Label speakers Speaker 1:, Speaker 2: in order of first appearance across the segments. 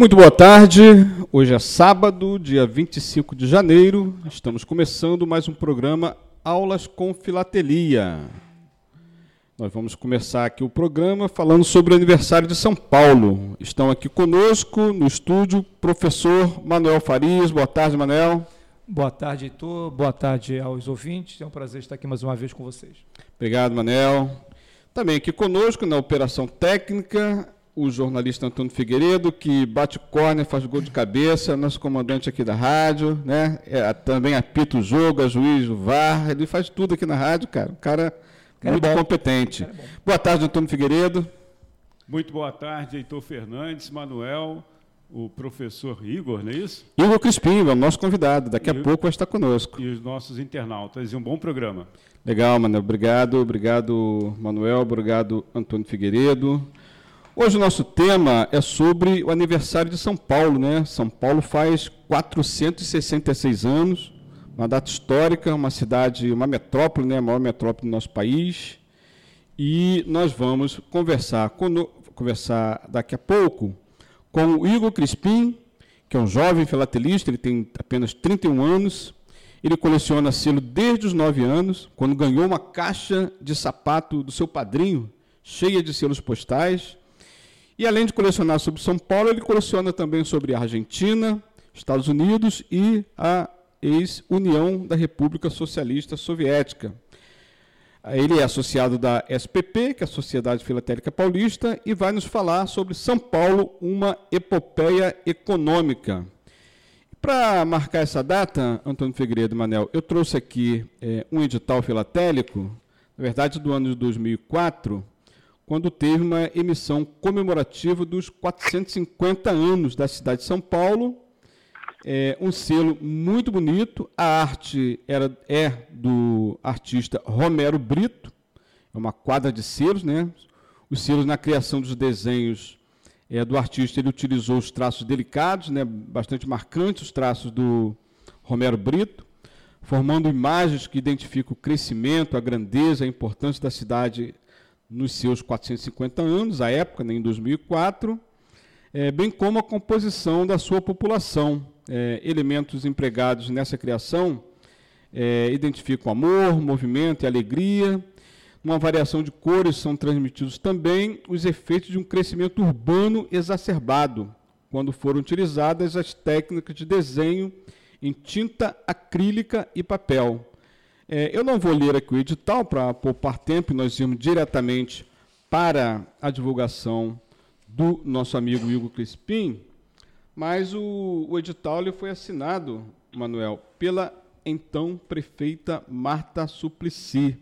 Speaker 1: Muito boa tarde. Hoje é sábado, dia 25 de janeiro. Estamos começando mais um programa Aulas com Filatelia. Nós vamos começar aqui o programa falando sobre o aniversário de São Paulo. Estão aqui conosco no estúdio professor Manuel Farias. Boa tarde, Manuel.
Speaker 2: Boa tarde, Heitor. Boa tarde aos ouvintes. É um prazer estar aqui mais uma vez com vocês.
Speaker 1: Obrigado, Manel. Também aqui conosco na operação técnica, o jornalista Antônio Figueiredo, que bate córner, faz gol de cabeça, nosso comandante aqui da rádio, né? É, também apita o jogo, é juiz, o VAR, ele faz tudo aqui na rádio, cara. O cara, cara muito é competente. É boa tarde, Antônio Figueiredo.
Speaker 3: Muito boa tarde, Heitor Fernandes, Manuel, o professor Igor, não é isso?
Speaker 1: Igor Crispim, é o nosso convidado, daqui a pouco vai estar conosco.
Speaker 3: E os nossos internautas, e um bom programa.
Speaker 1: Legal, Manuel, obrigado, obrigado, Manuel, obrigado, Antônio Figueiredo. Hoje o nosso tema é sobre o aniversário de São Paulo, né? São Paulo faz 466 anos, uma data histórica, uma cidade, uma metrópole, né? A maior metrópole do nosso país. E nós vamos conversar, conversar daqui a pouco com o Igor Crispim, que é um jovem filatelista, ele tem apenas 31 anos. Ele coleciona selo desde os 9 anos, quando ganhou uma caixa de sapato do seu padrinho, cheia de selos postais. E além de colecionar sobre São Paulo, ele coleciona também sobre a Argentina, Estados Unidos e a ex-União da República Socialista Soviética. Ele é associado da SPP, que é a Sociedade Filatélica Paulista, e vai nos falar sobre São Paulo, uma epopeia econômica. Para marcar essa data, Antônio Figueiredo Manel, eu trouxe aqui é, um edital filatélico, na verdade do ano de 2004, quando teve uma emissão comemorativa dos 450 anos da cidade de São Paulo. É, um selo muito bonito. A arte era, é do artista Romero Brito, é uma quadra de selos, né? Os selos na criação dos desenhos é, do artista, ele utilizou os traços delicados, né? bastante marcantes os traços do Romero Brito, formando imagens que identificam o crescimento, a grandeza, a importância da cidade nos seus 450 anos, à época, né, em 2004, é, bem como a composição da sua população. É, elementos empregados nessa criação é, identificam amor, movimento e alegria. Uma variação de cores são transmitidos também os efeitos de um crescimento urbano exacerbado, quando foram utilizadas as técnicas de desenho em tinta acrílica e papel. É, eu não vou ler aqui o edital para poupar tempo, nós irmos diretamente para a divulgação do nosso amigo Igor Crispim, mas o, o edital ele foi assinado, Manuel, pela então prefeita Marta Suplicy.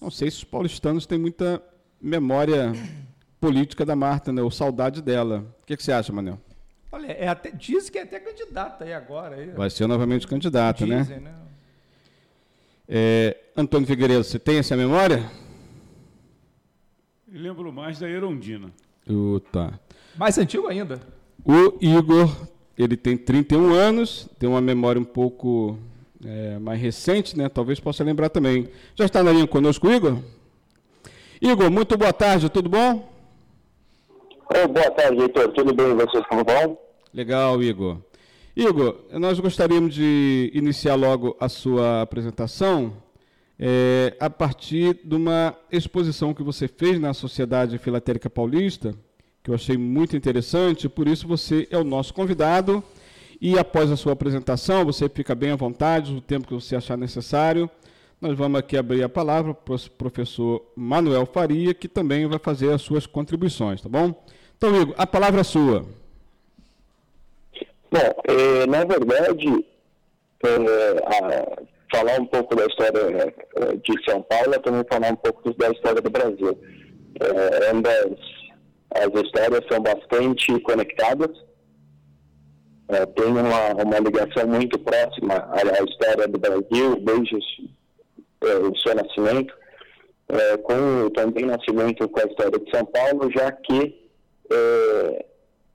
Speaker 1: Não sei se os paulistanos têm muita memória política da Marta, né, ou saudade dela. O que, que você acha, Manuel?
Speaker 2: Olha, é até, diz que é até candidata aí agora. Aí.
Speaker 1: Vai ser novamente candidata, né? Dizem, né? né? É, Antônio Figueiredo, você tem essa memória?
Speaker 3: Eu lembro mais da Erondina.
Speaker 1: Uh, tá.
Speaker 2: Mais antigo ainda.
Speaker 1: O Igor, ele tem 31 anos, tem uma memória um pouco é, mais recente, né? Talvez possa lembrar também. Já está na linha conosco, Igor? Igor, muito boa tarde, tudo bom?
Speaker 4: Oh, boa tarde, Heitor. Tudo bem? Vocês tudo bom?
Speaker 1: Legal, Igor. Igor, nós gostaríamos de iniciar logo a sua apresentação é, a partir de uma exposição que você fez na Sociedade Filatérica Paulista, que eu achei muito interessante, por isso você é o nosso convidado. E após a sua apresentação, você fica bem à vontade, o tempo que você achar necessário. Nós vamos aqui abrir a palavra para o professor Manuel Faria, que também vai fazer as suas contribuições, tá bom? Então, Igor, a palavra é sua.
Speaker 4: Bom, é, na verdade, é, a, falar um pouco da história é, de São Paulo é também falar um pouco da história do Brasil. É, ambas as histórias são bastante conectadas, é, tem uma, uma ligação muito próxima à, à história do Brasil desde é, o seu nascimento, é, com também nascimento com a história de São Paulo, já que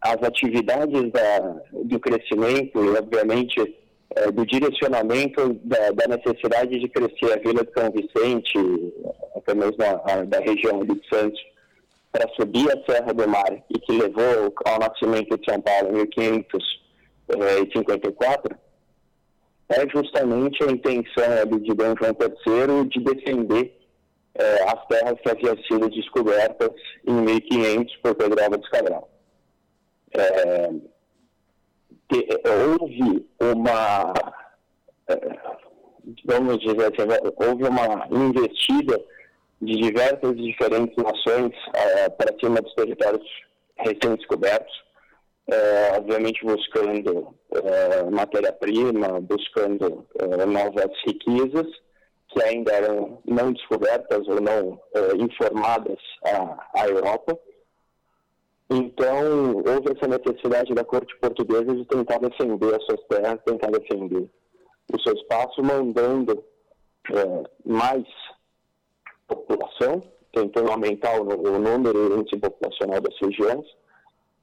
Speaker 4: as atividades da, do crescimento e, obviamente, é, do direcionamento da, da, necessidade de crescer a Vila de São Vicente, até mesmo a, a, da região de Santos, para subir a Serra do Mar e que levou ao nascimento de São Paulo em 1554, é justamente a intenção ali de Dom João III de defender é, as terras que haviam sido descobertas em 1500 por Pedro Álvares Cabral. É, houve uma, é, vamos dizer assim, houve uma investida de diversas e diferentes nações é, para cima dos territórios recém-descobertos, é, obviamente buscando é, matéria-prima, buscando é, novas riquezas que ainda eram não descobertas ou não é, informadas à, à Europa. Então, houve essa necessidade da corte portuguesa de tentar defender as suas terras, tentar defender o seu espaço, mandando é, mais população, tentando aumentar o, o número índice populacional das regiões.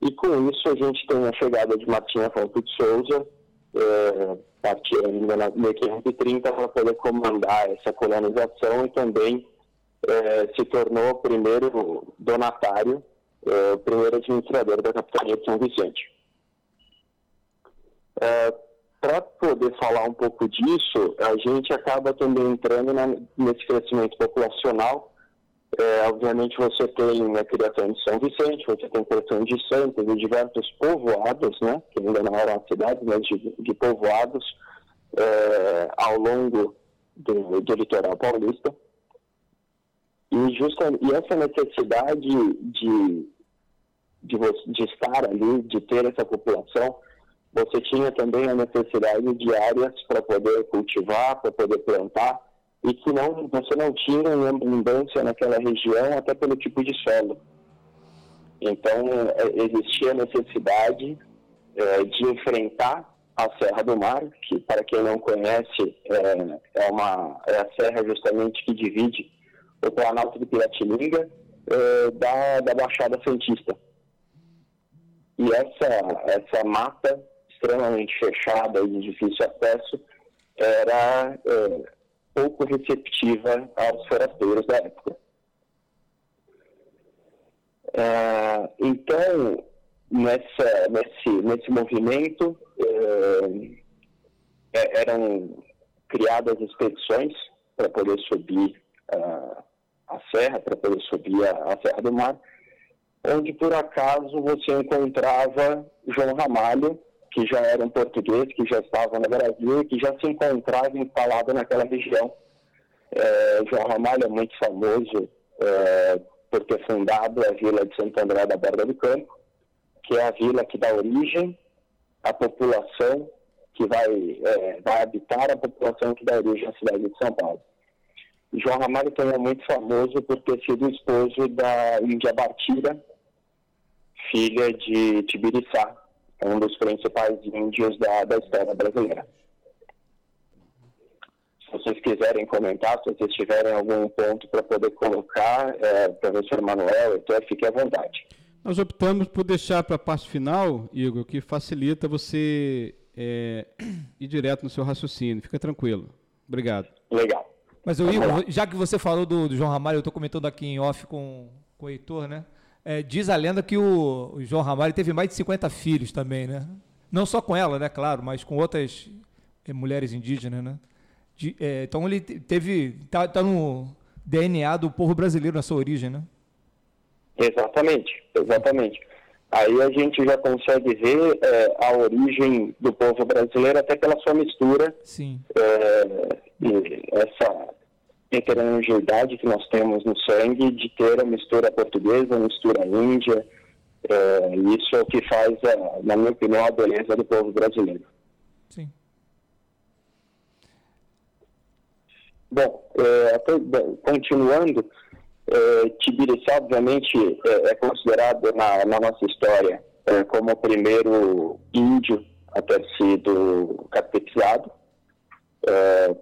Speaker 4: E com isso a gente tem a chegada de Martim Afonso de Souza, é, partir ainda na 1530 para poder comandar essa colonização e também é, se tornou o primeiro donatário, é, o primeiro administrador da capitania de São Vicente. É, para poder falar um pouco disso, a gente acaba também entrando na, nesse crescimento populacional. É, obviamente você tem a criação de São Vicente, você tem a criação de Santos e diversos povoados, né, que ainda não eram cidades, mas de, de povoados é, ao longo do, do, litoral paulista. E, justa, e essa necessidade de, de, de estar ali, de ter essa população, você tinha também a necessidade de áreas para poder cultivar, para poder plantar, e que não, você não tinha uma abundância naquela região, até pelo tipo de solo. Então, é, existia a necessidade é, de enfrentar a Serra do Mar, que, para quem não conhece, é, é, uma, é a serra justamente que divide o Planalto de Piratininga é, da, da Baixada Santista. E essa, essa mata extremamente fechada e de difícil acesso, era é, pouco receptiva aos forasteiros da época. É, então, nessa, nesse, nesse movimento, eram criadas expedições para poder subir uh, a serra, para poder subir a, a Serra do Mar, onde por acaso você encontrava João Ramalho, que já era um português, que já estava no Brasil que já se encontrava instalado naquela região. É, João Ramalho é muito famoso é, por ter fundado a vila de Santo André da Borda do Campo, que é a vila que dá origem à população que vai, é, vai habitar a população que dá origem à cidade de São Paulo. João Ramalho também é muito famoso por ter sido esposo da Índia Batira, filha de Tibiriçá, um dos principais índios da, da história brasileira. Se vocês quiserem comentar, se vocês tiverem algum ponto para poder colocar, é, professor Manuel, então fique à vontade.
Speaker 1: Nós optamos por deixar para a parte final, Igor, que facilita você é, ir direto no seu raciocínio. Fica tranquilo. Obrigado.
Speaker 4: Legal.
Speaker 2: Mas, Igor, já que você falou do, do João Ramalho, eu estou comentando aqui em off com, com o Heitor, né? É, diz a lenda que o, o, João Ramalho teve mais de 50 filhos também, né? Não só com ela, né, claro, mas com outras é, mulheres indígenas, né? De, é, então ele teve. Tá, tá, no DNA do povo brasileiro na sua origem, né?
Speaker 4: Exatamente, exatamente. Aí a gente já consegue ver é, a origem do povo brasileiro até pela sua mistura.
Speaker 2: Sim.
Speaker 4: É, essa heterogeneidade que nós temos no sangue de ter a mistura portuguesa, a mistura índia. É, isso é o que faz, a, na minha opinião, a beleza do povo brasileiro.
Speaker 2: Sim.
Speaker 4: Bom, é, continuando, é, Tibiriçá, obviamente, é, é considerado na, na, nossa história é, como o primeiro índio a ter sido catequizado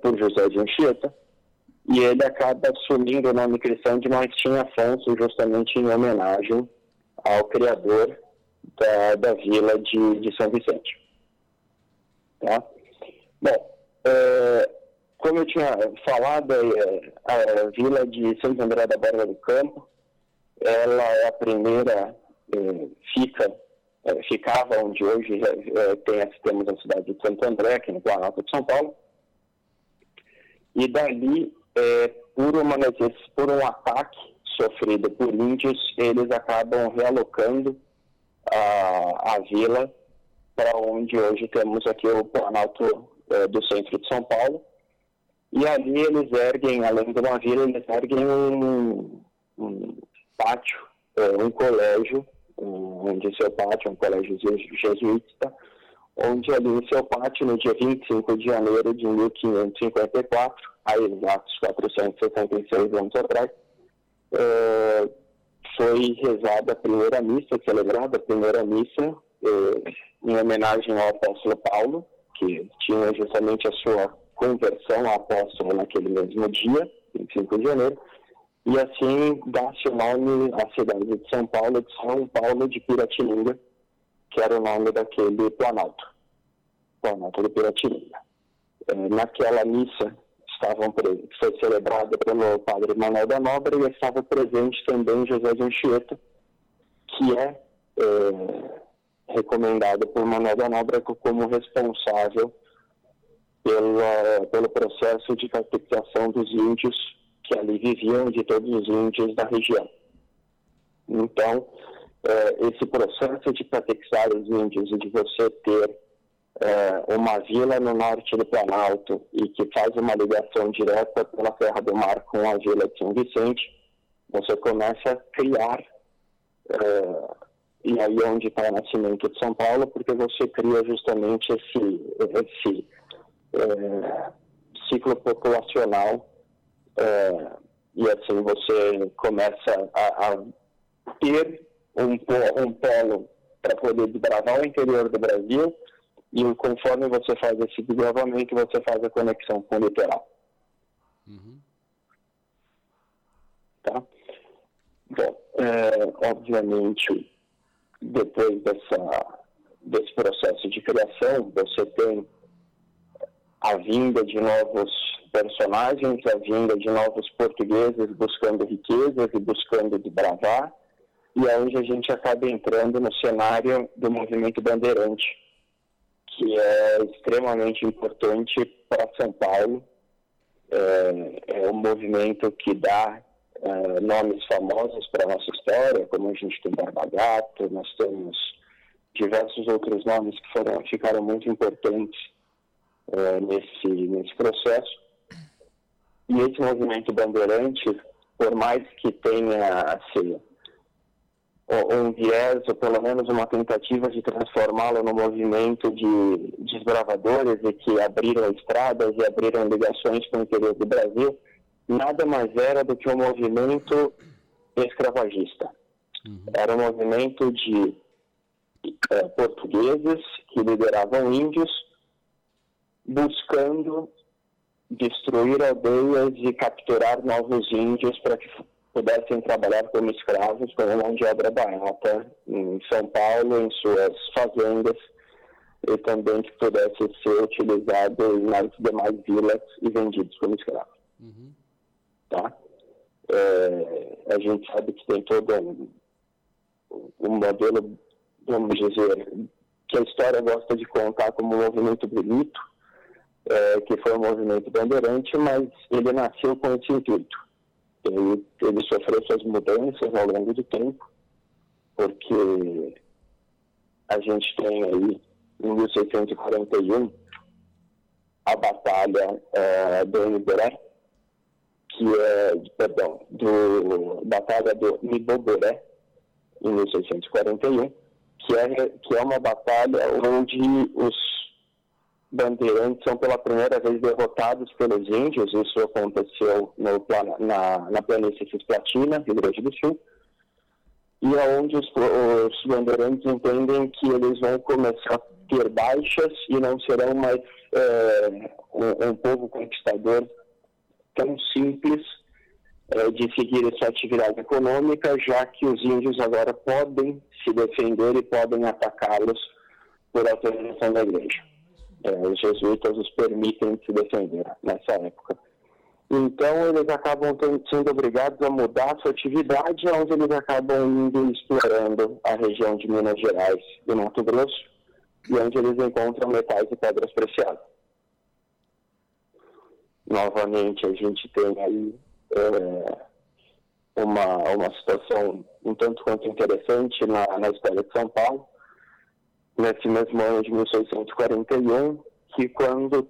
Speaker 4: por José de Anchieta e ele acaba assumindo o nome cristão de Martim Afonso, justamente em homenagem ao criador da, da vila de, de São Vicente. Tá? Bom, é, como eu tinha falado, é, a vila de Santo André da Borda do Campo ela é a primeira, eh, fica, eh, ficava onde hoje eh, tem, temos a cidade de Santo André, aqui no Planalto de São Paulo, e dali, por, uma, por um ataque sofrido por índios, eles acabam realocando a, a vila para onde hoje temos aqui o Planalto do centro de São Paulo, e ali eles erguem, além de uma vila, eles erguem um, um pátio, é, um colégio, onde seu pátio, um colégio jesuíta, onde ali em seu pátio, no dia 25 de janeiro de 1554, há exatos 476 anos atrás, é, foi rezada a primeira missa, celebrada a primeira missa, é, em homenagem ao apóstolo Paulo, que tinha justamente a sua conversão ao apóstolo naquele mesmo dia, 25 de janeiro, e assim dá-se o nome à cidade de São Paulo, de São Paulo de Piratininga, que era o nome daquele planalto, planalto de Piratininga. É, naquela missa estavam foi celebrada pelo padre Manuel da Nobre e estava presente também José de Anchieta, que é, é recomendado por Manuel da Nobre como responsável pela, pelo processo de catequização dos índios que ali viviam, de todos os índios da região. Então, é, esse processo de catequizar os índios e de você ter é, uma vila no norte do Planalto e que faz uma ligação direta pela Terra do Mar com a vila de São Vicente, você começa a criar, é, e aí é onde está o nascimento de São Paulo, porque você cria justamente esse, esse é, ciclo populacional é, e assim você começa a, a ter um, um polo para poder desbravar o interior do Brasil e conforme você faz esse desbravamento, você faz a conexão com o litoral. Uhum. Tá? Bom, é, obviamente, depois dessa, desse processo de criação, você tem a vinda de novos personagens, a vinda de novos portugueses buscando riquezas e buscando desbravar, e é onde a gente acaba entrando no cenário do movimento bandeirante, que é extremamente importante para São Paulo. É, é um movimento que dá é, nomes famosos para a nossa história, como a gente tem Barbagato, nós temos diversos outros nomes que foram, ficaram muito importantes é, nesse, nesse processo. E esse movimento bandeirante, por mais que tenha assim, um viés, ou pelo menos uma tentativa de transformá-lo no movimento de desbravadores e que abriram estradas e abriram ligações com o interior do Brasil, nada mais era do que um movimento escravagista. Uhum. Era um movimento de é, portugueses que lideravam índios buscando destruir aldeias e capturar novos índios para que pudessem trabalhar como escravos, como mão de obra barata em São Paulo, em suas fazendas, e também que pudesse ser utilizado nas demais vilas e vendidos como escravos. Uhum. Tá? É, a gente sabe que tem todo um, um modelo, vamos dizer, que a história gosta de contar como um movimento bonito, é, que foi um movimento bandeirante, mas ele nasceu com esse intuito. Ele, ele sofreu suas mudanças ao longo do tempo, porque a gente tem aí, em 1641, a Batalha é, do Niboré, que é, perdão, do Batalha do Niboboré, em 1641, que é, que é uma batalha onde os bandeirantes são pela primeira vez derrotados pelos índios, isso aconteceu no, na, na planície Cisplatina, Rio Grande do Sul, e é onde os, os bandeirantes entendem que eles vão começar a ter baixas e não serão mais é, um, um, povo conquistador tão simples é, de seguir essa atividade econômica, já que os índios agora podem se defender e podem atacá-los por autorização da igreja os jesuítas os permitem se defender nessa época. Então, eles acabam sendo obrigados a mudar a sua atividade, onde eles acabam indo explorando a região de Minas Gerais e Mato Grosso, e onde eles encontram metais e pedras preciadas. Novamente, a gente tem aí é, uma, uma situação um tanto quanto interessante na, na história de São Paulo, nesse mesmo ano de 1641, que quando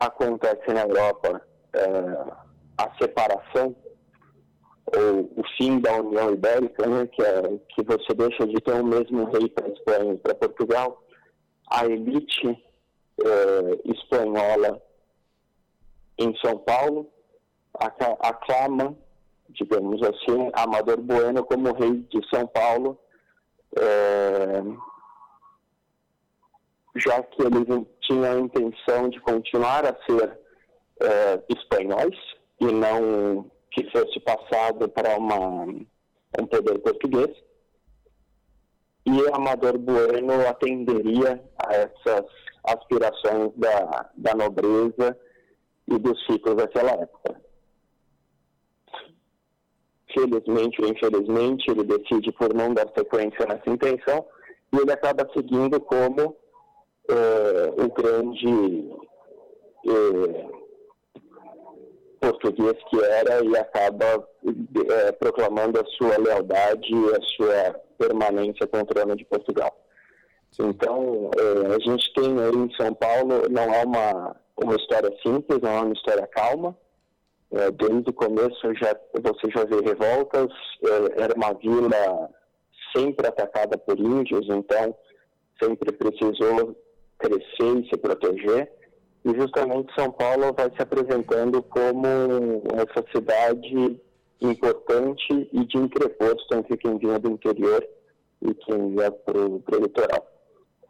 Speaker 4: acontece na Europa é, a separação ou o fim da União Ibérica, né, que, é, que você deixa de ter o mesmo rei para Espanha e para Portugal, a elite é, espanhola em São Paulo aclama, digamos assim, Amador Bueno como rei de São Paulo, é, já que eles tinham a intenção de continuar a ser é, espanhóis e não que fosse passado para uma, um poder português. E Amador Bueno atenderia a essas aspirações da, da nobreza e dos ciclos daquela época. Felizmente ou infelizmente, ele decide por não dar sequência nessa intenção e ele acaba seguindo como é, o grande é, português que era e acaba é, proclamando a sua lealdade e a sua permanência com o trono de Portugal. Então, é, a gente tem aí em São Paulo, não é uma, uma história simples, não é uma história calma. É, desde o começo já, você já vê revoltas, é, era uma vila sempre atacada por índios, então sempre precisou crescer e se proteger. E justamente São Paulo vai se apresentando como essa cidade importante e de entreposto entre quem vinha do interior e quem ia para o litoral.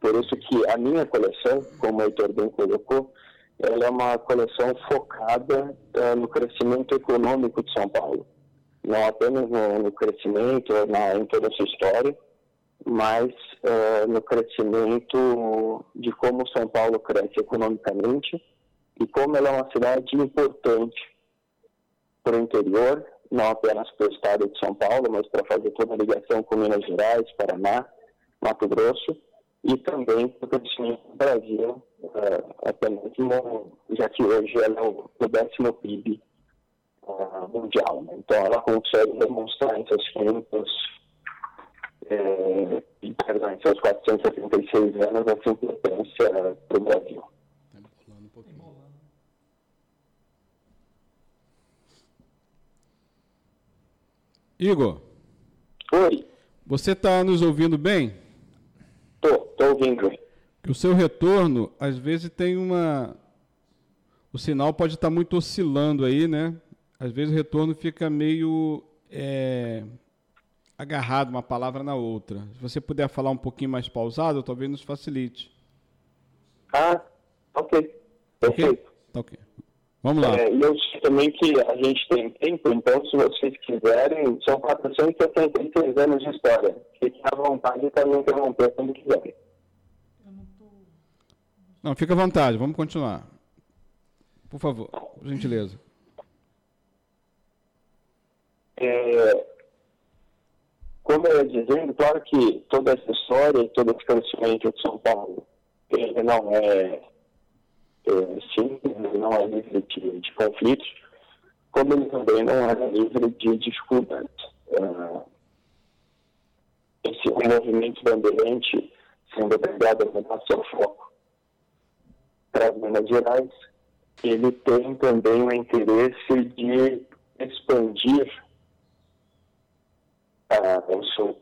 Speaker 4: Por isso que a minha coleção, como o Heitor bem colocou, ela é uma coleção focada uh, no crescimento econômico de São Paulo. Não apenas no, no crescimento, na, em toda a sua história, mas uh, no crescimento de como São Paulo cresce economicamente e como ela é uma cidade importante para o interior, não apenas para o estado de São Paulo, mas para fazer toda a ligação com Minas Gerais, Paraná, Mato Grosso e também para o crescimento do Brasil, uh, até mesmo, já que hoje ela é o, décimo PIB uh, mundial. Né? Então ela consegue demonstrar em seus é, perdão, em seus 476 anos, essa importância para o Brasil.
Speaker 1: Igor.
Speaker 4: Oi.
Speaker 1: Você está nos ouvindo bem?
Speaker 4: Estou, estou ouvindo.
Speaker 1: O seu retorno, às vezes, tem uma. O sinal pode estar tá muito oscilando aí, né? Às vezes o retorno fica meio. É agarrado uma palavra na outra. Se você puder falar um pouquinho mais pausado, talvez nos facilite.
Speaker 4: Ah, ok. Perfeito.
Speaker 1: Tá ok. Vamos lá.
Speaker 4: É, e eu sei também que a gente tem tempo, então se vocês quiserem, são 476 anos de história. Fiquem à vontade para me interromper quando quiserem.
Speaker 1: Não, fica à vontade, vamos continuar. Por favor, por gentileza.
Speaker 4: É, como eu ia dizendo, claro que toda essa história todo esse crescimento de São Paulo, ele não é, é simples, não é livre de, de, conflitos, como ele também não é livre de dificuldades. Uh, esse movimento bandeirante sendo obrigado a mudar seu foco para as Minas Gerais, ele tem também o interesse de expandir o, seu,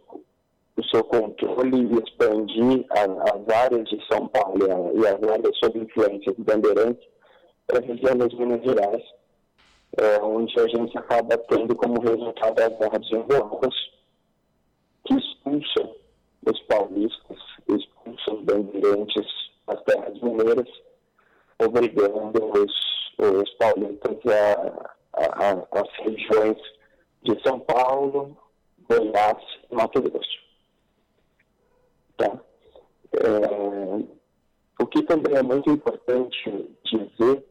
Speaker 4: o seu controle e expandir a, as áreas de São Paulo e as áreas sob influência do Bandeirantes para a região das Minas Gerais, é, onde a gente acaba tendo como resultado as guerras desenvolvidas que expulsam os paulistas, expulsam os bandeirantes das terras mineiras, obrigando os, os paulistas a, a, a, as regiões de São Paulo, Goiás e Mato Grosso. Tá? É, o que também é muito importante dizer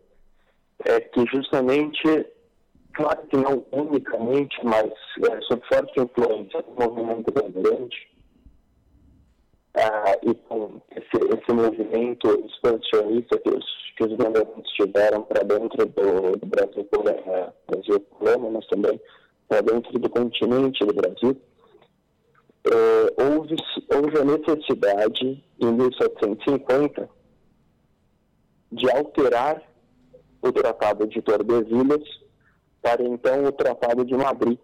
Speaker 4: é que justamente claro que não unicamente, mas é, sob forte influência do movimento bandeirante, ah, e com esse, esse movimento expansionista que os, que os bandeirantes tiveram para dentro do, do Brasil, é, Brasil colônia, mas também para dentro do continente do Brasil, é, houve, houve a necessidade, em 1750, de alterar o Tratado de Tordesilhas para então o Tratado de Madrid,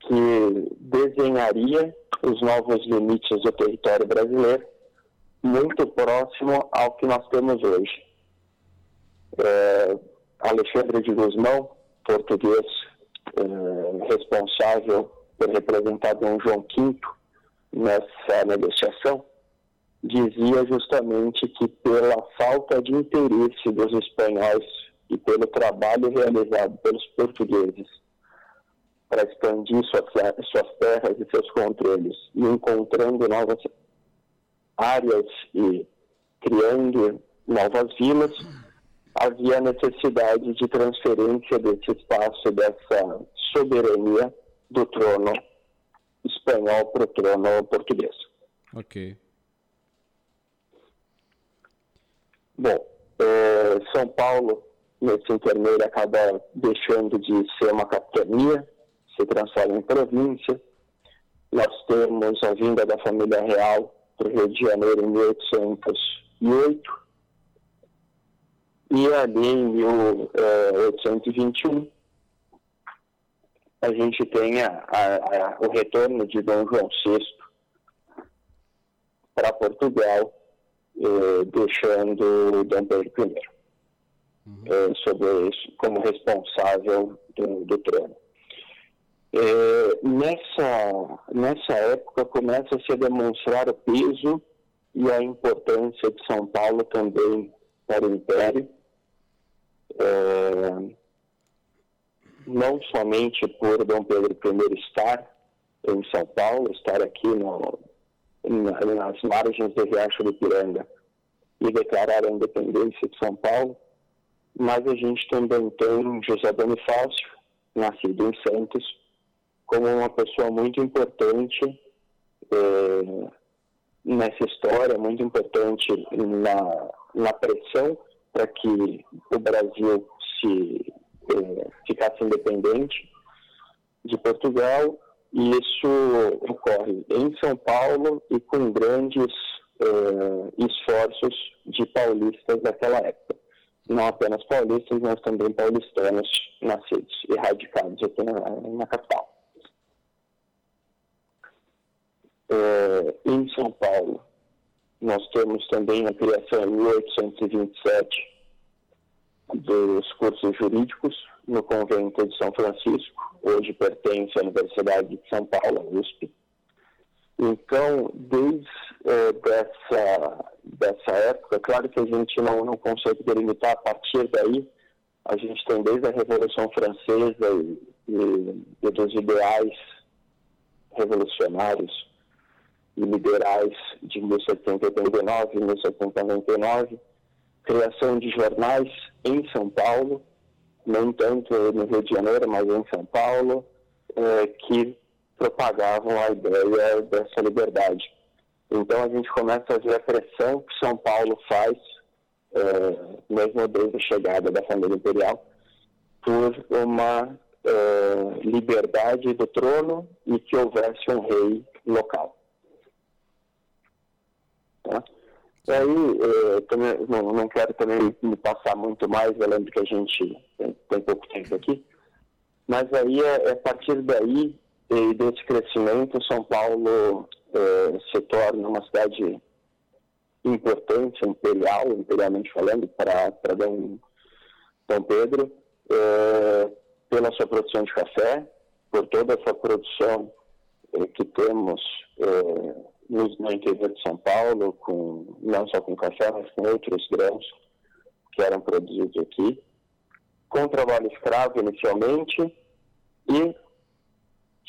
Speaker 4: que desenharia os novos limites do território brasileiro, muito próximo ao que nós temos hoje. É, Alexandre de Guzmão, português é, responsável por representar Dom João V nessa negociação, dizia justamente que pela falta de interesse dos espanhóis e pelo trabalho realizado pelos portugueses para expandir suas, suas terras e seus controles e encontrando novas áreas e criando novas vilas, havia necessidade de transferência desse espaço, dessa soberania do trono espanhol para o trono português.
Speaker 1: Ok.
Speaker 4: Bom, é, São Paulo, nesse intermeio, acaba deixando de ser uma capitania, se transforma em província. Nós temos a vinda da família real para o Rio de Janeiro em 1808 e ali em 1821 a gente tem a, a, a, o retorno de Dom João VI para Portugal, eh, deixando Dom Pedro I uhum. eh, sobre isso, como responsável do, do trono. É, nessa, nessa época começa a demonstrar o peso e a importância de São Paulo também para o Império, é, não somente por Dom Pedro I estar em São Paulo, estar aqui no, nas margens do Riacho do Piranga e declarar a independência de São Paulo, mas a gente também tem José Bonifácio, nascido em Santos, como uma pessoa muito importante é, nessa história, muito importante na, na pressão para que o Brasil se é, ficasse independente de Portugal e isso ocorre em São Paulo e com grandes é, esforços de paulistas daquela época. Não apenas paulistas, mas também paulistanos nascidos e radicados aqui na, na capital. É, em São Paulo, nós temos também a criação em 1827 dos cursos jurídicos no convento de São Francisco, hoje pertence à Universidade de São Paulo, USP. Então, desde é, dessa, dessa época, claro que a gente não, não consegue delimitar a partir daí, a gente tem desde a Revolução Francesa e, e, e dos ideais revolucionários e liberais de 1789 e 1799, criação de jornais em São Paulo, não tanto no Rio de Janeiro, mas em São Paulo, é, que propagavam a ideia dessa liberdade. Então a gente começa a ver a pressão que São Paulo faz, é, mesmo desde a chegada da família imperial, por uma é, liberdade do trono e que houvesse um rei local. Tá? E aí, também, não, não, quero também me passar muito mais, eu lembro que a gente tem, tem pouco tempo aqui, mas aí é, é a partir daí e desse crescimento, São Paulo é, se torna uma cidade importante, imperial, imperialmente falando, para Dom, Dom Pedro, é, pela sua produção de café, por toda essa produção é, que temos no, interior de São Paulo, com, não só com café, mas com outros grãos que eram produzidos aqui, com trabalho escravo inicialmente, e,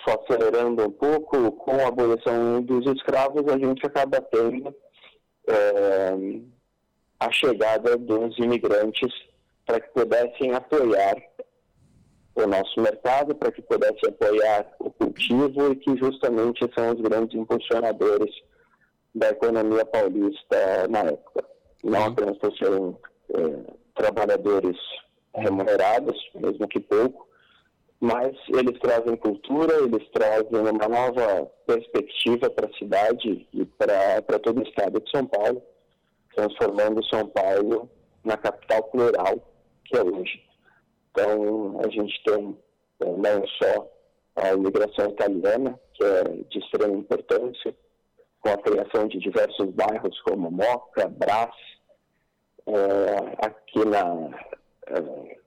Speaker 4: só acelerando um pouco, com a abolição dos escravos, a gente acaba tendo é, a chegada dos imigrantes para que pudessem apoiar o nosso mercado, para que pudesse apoiar o cultivo e que justamente são os grandes impulsionadores da economia paulista na época. Não apenas por serem é, trabalhadores remunerados, mesmo que pouco, mas eles trazem cultura, eles trazem uma nova perspectiva para a cidade e para todo o estado de São Paulo, transformando São Paulo na capital plural que é hoje. Então, a gente tem é, não só a imigração italiana, que é de extrema importância, com a criação de diversos bairros como Moca, Brás, é, aqui na, é,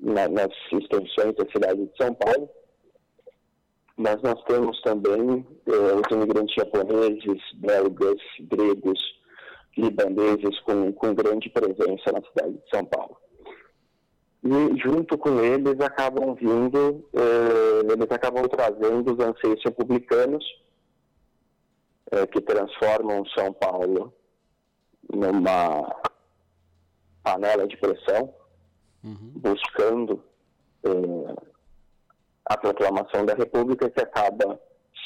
Speaker 4: na, nas extensões da cidade de São Paulo, mas nós temos também os imigrantes japoneses, belgas, gregos, libaneses com, com grande presença na cidade de São Paulo. E junto com eles acabam vindo, eh, eles acabam trazendo os anseios republicanos, eh, que transformam São Paulo numa panela de pressão, uhum. buscando eh, a proclamação da República, que acaba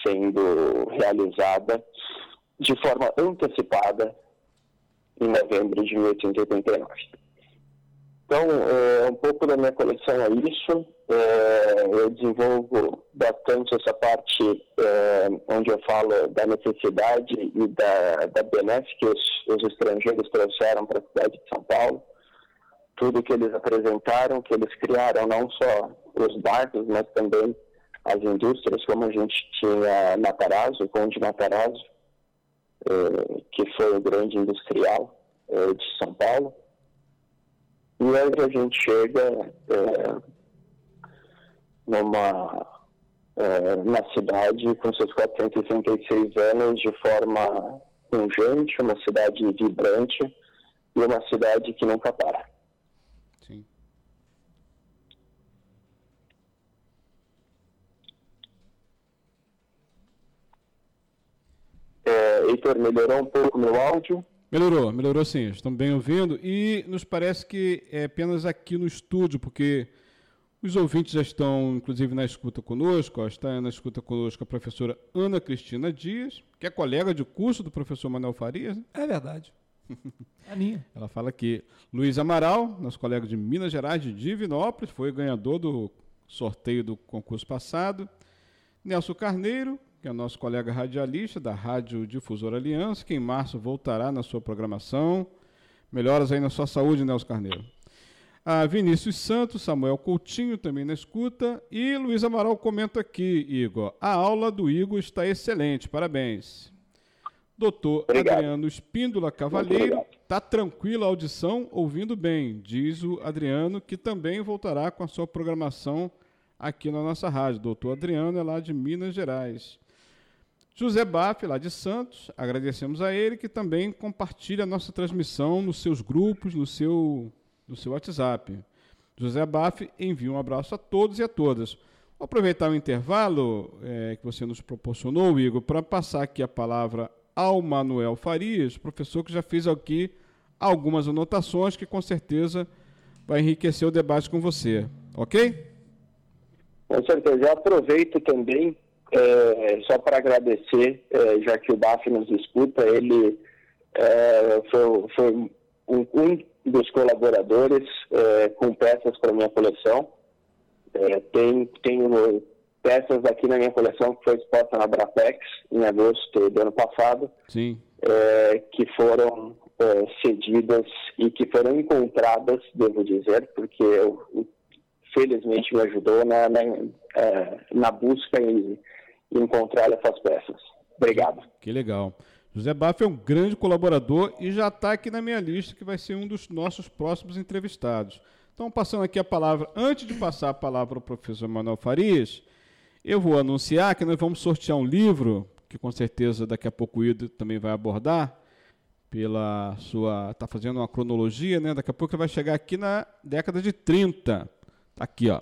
Speaker 4: sendo realizada de forma antecipada em novembro de 1889. Então, é, um pouco da minha coleção é isso. É, eu desenvolvo bastante essa parte é, onde eu falo da necessidade e da, da benesse que os, os estrangeiros trouxeram para a cidade de São Paulo. Tudo que eles apresentaram, que eles criaram, não só os barcos, mas também as indústrias, como a gente tinha Matarazzo, o Conde Matarazzo, é, que foi o grande industrial é, de São Paulo e aí a gente chega é, numa, é, cidade com seus 466 anos de forma pungente, uma cidade vibrante e uma cidade que nunca para. Sim. É, Heitor, melhorou um pouco meu áudio?
Speaker 1: Melhorou, melhorou sim, estamos bem ouvindo e nos parece que é apenas aqui no estúdio, porque os ouvintes já estão, inclusive, na escuta conosco, ó, está na escuta conosco a professora Ana Cristina Dias, que é colega de curso do professor Manuel Farias. Né?
Speaker 2: É verdade. Aninha.
Speaker 1: Ela fala que Luiz Amaral, nosso colega de Minas Gerais, de Divinópolis, foi ganhador do sorteio do concurso passado. Nelson Carneiro, que é o nosso colega radialista da Rádio Difusora Aliança, que em março voltará na sua programação. Melhoras aí na sua saúde, Nelson Carneiro. A Vinícius Santos, Samuel Coutinho também na escuta. E Luiz Amaral comenta aqui, Igor. A aula do Igor está excelente, parabéns. Doutor Obrigado. Adriano Espíndola Cavalheiro, está tranquila a audição, ouvindo bem, diz o Adriano, que também voltará com a sua programação aqui na nossa rádio. Doutor Adriano é lá de Minas Gerais. José Baff, lá de Santos, agradecemos a ele que também compartilha a nossa transmissão nos seus grupos, no seu, no seu WhatsApp. José Baff envia um abraço a todos e a todas. Vou aproveitar o intervalo é, que você nos proporcionou, Igor, para passar aqui a palavra ao Manuel Farias, professor que já fez aqui algumas anotações que com certeza vai enriquecer o debate com você. Ok?
Speaker 4: Com certeza. Eu aproveito também é, só para agradecer, é, já que o BAF nos escuta, ele é, foi, foi um, um, dos colaboradores é, com peças para minha coleção. É, tem, tenho peças aqui na minha coleção que foi exposta na Brapex em agosto do ano passado, é, que foram cedidas e que foram encontradas, devo dizer, porque eu, felizmente me ajudou na, na, na busca e e encontrar essas peças. Obrigado.
Speaker 1: Que legal. José Baff é um grande colaborador e já está aqui na minha lista, que vai ser um dos nossos próximos entrevistados. Então, passando aqui a palavra, antes de passar a palavra ao professor Manuel Farias, eu vou anunciar que nós vamos sortear um livro, que com certeza daqui a pouco o Ido também vai abordar, pela sua. está fazendo uma cronologia, né? Daqui a pouco ele vai chegar aqui na década de 30. Tá aqui, ó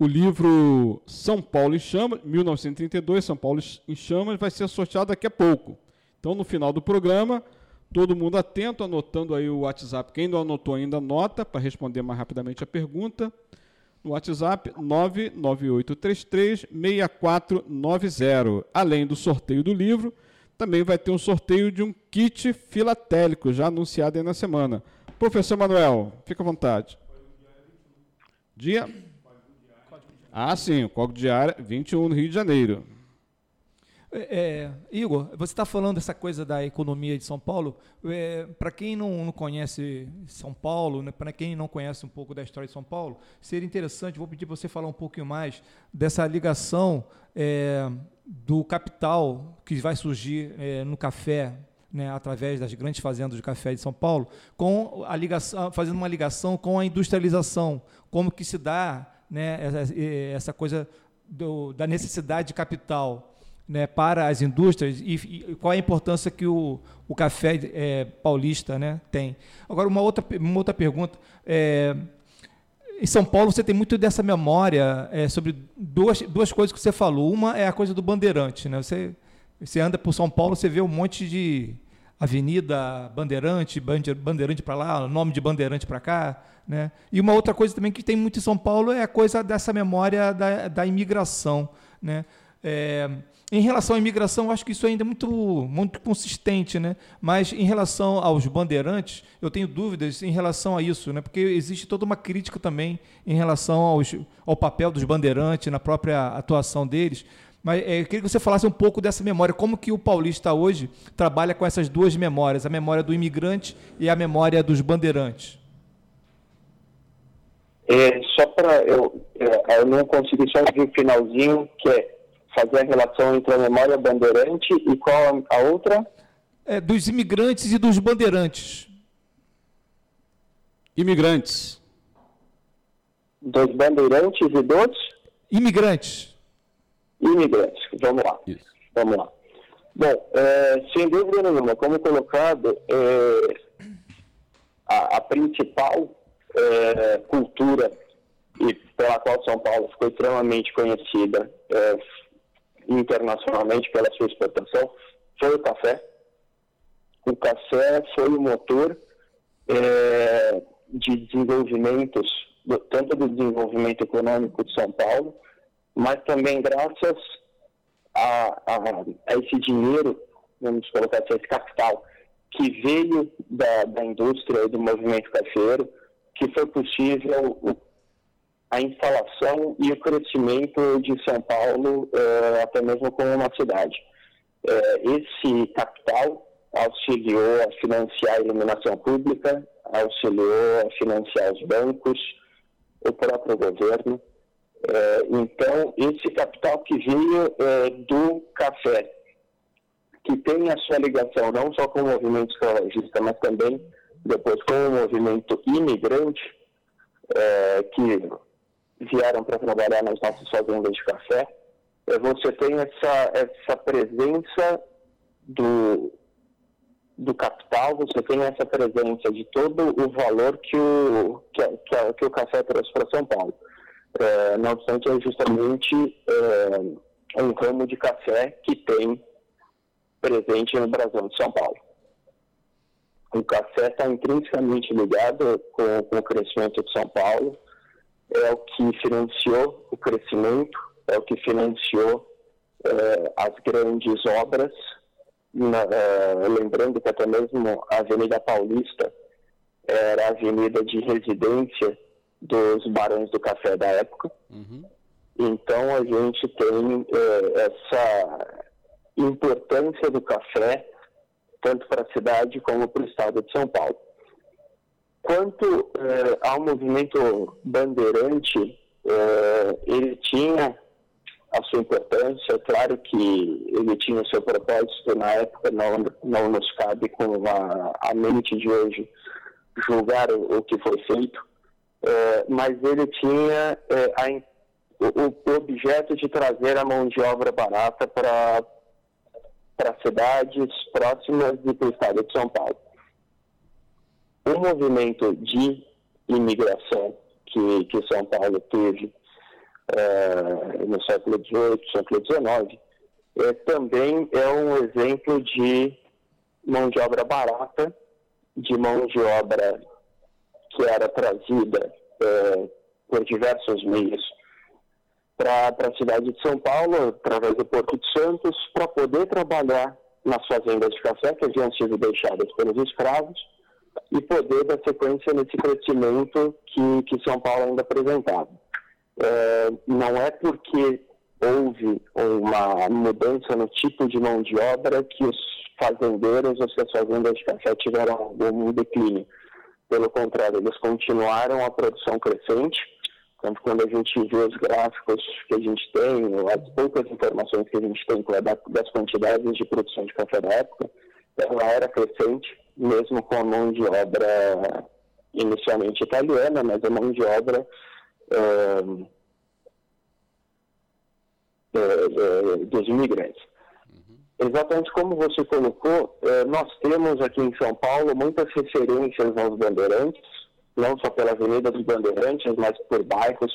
Speaker 1: o livro São Paulo em Chamas, 1932, São Paulo em Chamas, vai ser sorteado daqui a pouco. Então, no final do programa, todo mundo atento, anotando aí o WhatsApp. Quem não anotou ainda, anota para responder mais rapidamente a pergunta. no WhatsApp 998336490. Além do sorteio do livro, também vai ter um sorteio de um kit filatélico, já anunciado aí na semana. Professor Manuel, fica à vontade. Dia? Ah, sim, o Código Diário 21 no Rio de Janeiro.
Speaker 2: É, é, Igor, você está falando dessa coisa da economia de São Paulo. É, para quem não, não, conhece São Paulo, né, para quem não conhece um pouco da história de São Paulo, seria interessante, vou pedir para você falar um pouquinho mais dessa ligação é, do capital que vai surgir é, no café, né, através das grandes fazendas de café de São Paulo, com a ligação, fazendo uma ligação com a industrialização, como que se dá né, essa, coisa do, da necessidade de capital né, para as indústrias e, e, qual a importância que o, o café é, paulista né, tem. Agora, uma outra, uma outra pergunta. É, em São Paulo, você tem muito dessa memória é, sobre duas, duas coisas que você falou. Uma é a coisa do bandeirante. Né? Você, você anda por São Paulo, você vê um monte de avenida bandeirante, bandeirante para lá, nome de bandeirante para cá. Né? E uma outra coisa também que tem muito em São Paulo é a coisa dessa memória da, da imigração. Né? É, em relação à imigração, eu acho que isso ainda é muito, muito consistente, né? Mas em relação aos bandeirantes, eu tenho dúvidas em relação a isso, né? Porque existe toda uma crítica também em relação aos, ao papel dos bandeirantes, na própria atuação deles. Mas é, eu queria que você falasse um pouco dessa memória, como que o paulista hoje trabalha com essas duas memórias, a memória do imigrante e a memória dos bandeirantes.
Speaker 4: É, só para eu, eu não consegui só ouvir o finalzinho, que é fazer a relação entre a memória bandeirante e qual a outra?
Speaker 2: É, dos imigrantes e dos bandeirantes.
Speaker 1: Imigrantes.
Speaker 4: Dos bandeirantes e dos?
Speaker 2: Imigrantes.
Speaker 4: Imigrantes. Vamos lá. Isso. Vamos lá. Bom, é, sem dúvida nenhuma, como colocado, é, a, a, principal é, cultura e pela qual São Paulo ficou extremamente conhecida é, internacionalmente pela sua exportação foi o café. O café foi o motor é, de desenvolvimentos, tanto do desenvolvimento econômico de São Paulo, mas também graças a, a, a esse dinheiro, vamos colocar assim, esse capital, que veio da, da indústria e do movimento cafeiro, que foi possível a instalação e o crescimento de São Paulo, eh, até mesmo como uma cidade. Eh, esse capital auxiliou a financiar a iluminação pública, auxiliou a financiar os bancos, o próprio governo. Eh, então, esse capital que veio do café, que tem a sua ligação não só com o movimento escravagista, mas também depois com o movimento imigrante, que vieram para trabalhar nas nossas fazendas de café, é, você tem essa, essa presença do, do capital, você tem essa presença de todo o valor que o, que, que, que o café trouxe para São Paulo. É, não obstante, é justamente é, um ramo de café que tem presente no Brasil de São Paulo. O café está intrinsecamente ligado com, com o crescimento de São Paulo, é o que financiou o crescimento, é o que financiou é, as grandes obras. Na, é, lembrando que até mesmo a Avenida Paulista era a avenida de residência dos barões do café da época. Uhum. Então a gente tem é, essa importância do café tanto para a cidade como para o estado de São Paulo. Quanto eh, ao movimento bandeirante, eh, ele tinha a sua importância, claro que ele tinha o seu propósito na época, não, não nos cabe com a, a mente de hoje julgar o, o que foi feito, eh, mas ele tinha a, o, o, objeto de trazer a mão de obra barata para cidades próximas e para o estado de São Paulo. O movimento de imigração que, que São Paulo teve é, no século XVIII, século XIX, é, também é um exemplo de mão de obra barata, de mão de obra que era trazida é, por diversos meios para a cidade de São Paulo, através do Porto de Santos, para poder trabalhar nas fazendas de café que haviam sido deixadas pelos escravos e poder dar sequência nesse crescimento que, que São Paulo ainda apresentava. É, não é porque houve uma mudança no tipo de mão de obra que os fazendeiros ou se as fazendas de café tiveram algum declínio. Pelo contrário, eles continuaram a produção crescente. Tanto quando a gente vê os gráficos que a gente tem, as poucas informações que a gente tem das quantidades de produção de café da época, ela era crescente, mesmo com a mão de obra inicialmente italiana, mas a mão de obra é, é, dos imigrantes. Exatamente como você colocou, eh, nós temos aqui em São Paulo muitas referências aos bandeirantes, não só pela Avenida dos Bandeirantes, mas por bairros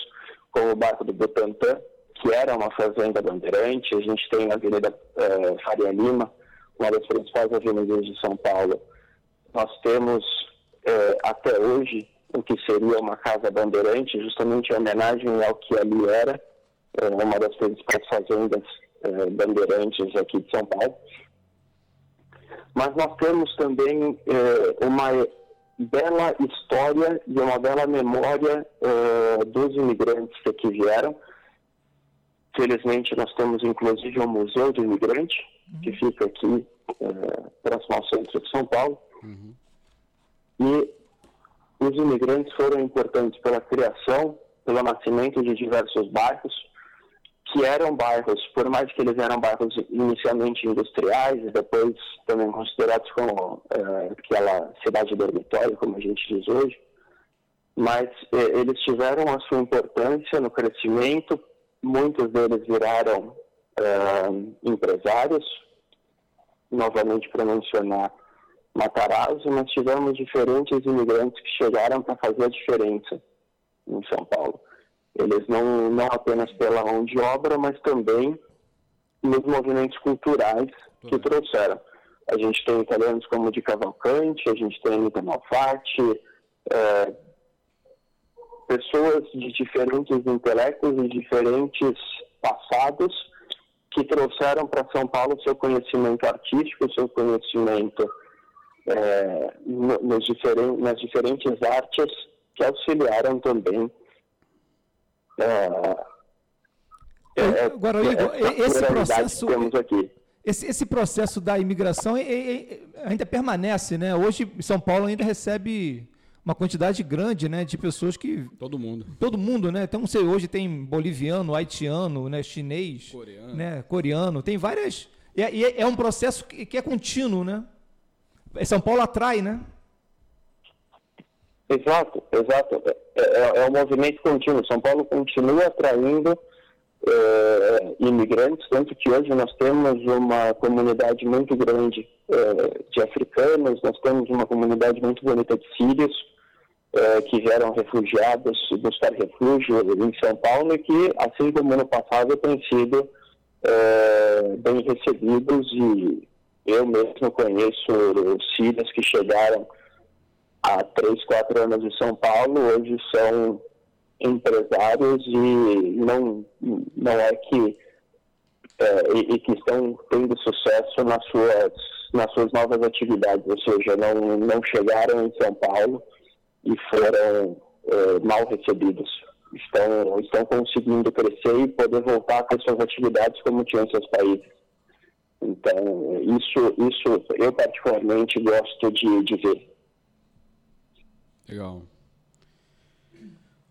Speaker 4: como o bairro do Butantã, que era uma fazenda bandeirante. A gente tem a Avenida eh, Faria Lima, uma das principais avenidas de São Paulo. Nós temos eh, até hoje o que seria uma casa bandeirante, justamente em homenagem ao que ali era, uma das principais fazendas eh, bandeirantes aqui de São Paulo. Mas nós temos também eh, uma bela história e uma bela memória eh, dos imigrantes que aqui vieram. Felizmente, nós temos inclusive um museu do imigrante, uhum. que fica aqui próximo ao centro de São Paulo. Uhum. E os imigrantes foram importantes pela criação, pelo nascimento de diversos bairros, que eram bairros, por mais que eles eram bairros inicialmente industriais e depois também considerados como é, aquela cidade dormitório, como a gente diz hoje, mas é, eles tiveram a sua importância no crescimento, muitos deles viraram é, empresários, novamente para mencionar Matarazzo, nós tivemos diferentes imigrantes que chegaram para fazer a diferença em São Paulo. Eles não, não apenas pela mão de obra, mas também nos movimentos culturais que trouxeram. A gente tem italianos como de Cavalcante, a gente tem Anitta Malfatti, é, pessoas de diferentes intelectos e diferentes passados que trouxeram para São Paulo seu conhecimento artístico, seu conhecimento é, nos diferen nas diferentes artes que auxiliaram também
Speaker 2: é, é, Agora, Igor, esse processo. Esse, esse processo da imigração ainda permanece, né? Hoje, São Paulo ainda recebe uma quantidade grande, né, de pessoas que
Speaker 1: todo mundo,
Speaker 2: todo mundo, né? Então, sei, hoje tem boliviano, haitiano, né, chinês, coreano, né, coreano, tem várias. E é, é um processo que, que é contínuo, né? São Paulo atrai, né?
Speaker 4: Exato, exato. É, é, é um movimento contínuo. São Paulo continua atraindo é, imigrantes, tanto que hoje nós temos uma comunidade muito grande é, de africanos, nós temos uma comunidade muito bonita de sírios é, que vieram refugiados buscar refúgio em São Paulo e que, assim como no passado, têm sido é, bem recebidos e eu mesmo conheço sírios que chegaram há três, quatro anos em São Paulo, hoje são empresários e não, não é que é, e, e, que estão tendo sucesso nas suas, nas suas novas atividades, ou seja, não, não chegaram em São Paulo e foram é, mal recebidos. Estão, estão conseguindo crescer e poder voltar com as suas atividades como tinham em seus países. Então, isso, isso eu particularmente gosto de, de ver.
Speaker 1: Legal.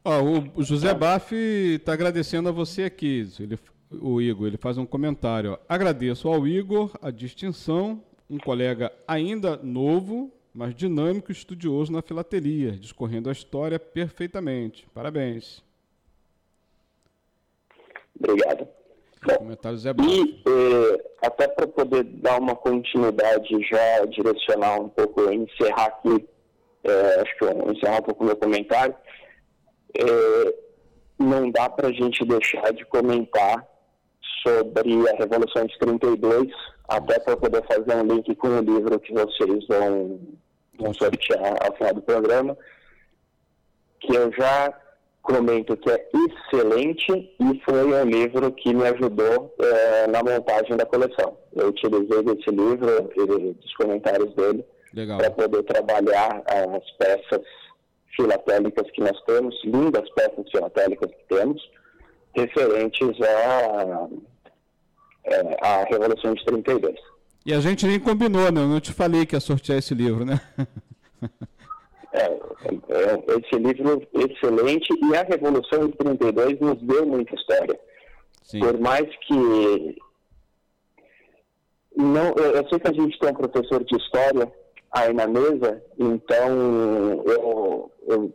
Speaker 1: Ó, o José Baff está agradecendo a você aqui, ele, o Igor. Ele faz um comentário. Ó. Agradeço ao Igor a distinção, um colega ainda novo, mas dinâmico e estudioso na filatelia, discorrendo a história perfeitamente. Parabéns.
Speaker 4: Obrigado.
Speaker 1: Bom, comentário Zé Baff.
Speaker 4: E eh, até para poder dar uma continuidade, já direcionar um pouco, encerrar aqui é, acho que eu vou encerrar um pouco meu comentário, é, não dá para a gente deixar de comentar sobre a Revolução de 32, até para poder fazer um link com o livro que vocês vão, vão sortear ao final do programa, que eu já comento que é excelente e foi um livro que me ajudou é, na montagem da coleção. Eu utilizei desse livro, ele, dos comentários dele, para poder trabalhar as peças filatélicas que nós temos, lindas peças filatélicas que temos, referentes à, à Revolução de 32.
Speaker 1: E a gente nem combinou, né? Eu não te falei que ia sortear esse livro, né?
Speaker 4: É, é, esse livro excelente e a Revolução de 32 nos deu muita história. Sim. Por mais que não, eu, eu sei que a gente tem um professor de história aí na mesa, então eu, eu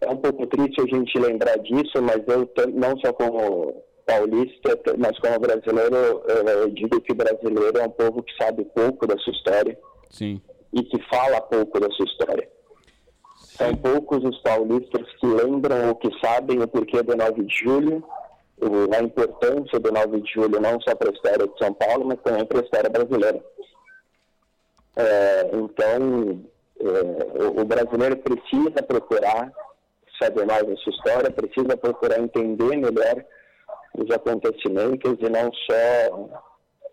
Speaker 4: é um pouco triste a gente lembrar disso, mas eu não só como paulista, mas como brasileiro, eu digo que brasileiro é um povo que sabe pouco da sua história.
Speaker 1: Sim
Speaker 4: e que fala pouco da sua história. São poucos os paulistas que lembram ou que sabem o porquê do 9 de julho, a importância do 9 de julho não só para a história de São Paulo, mas também para a história brasileira. É, então, é, o brasileiro precisa procurar saber mais sua história, precisa procurar entender melhor os acontecimentos e não só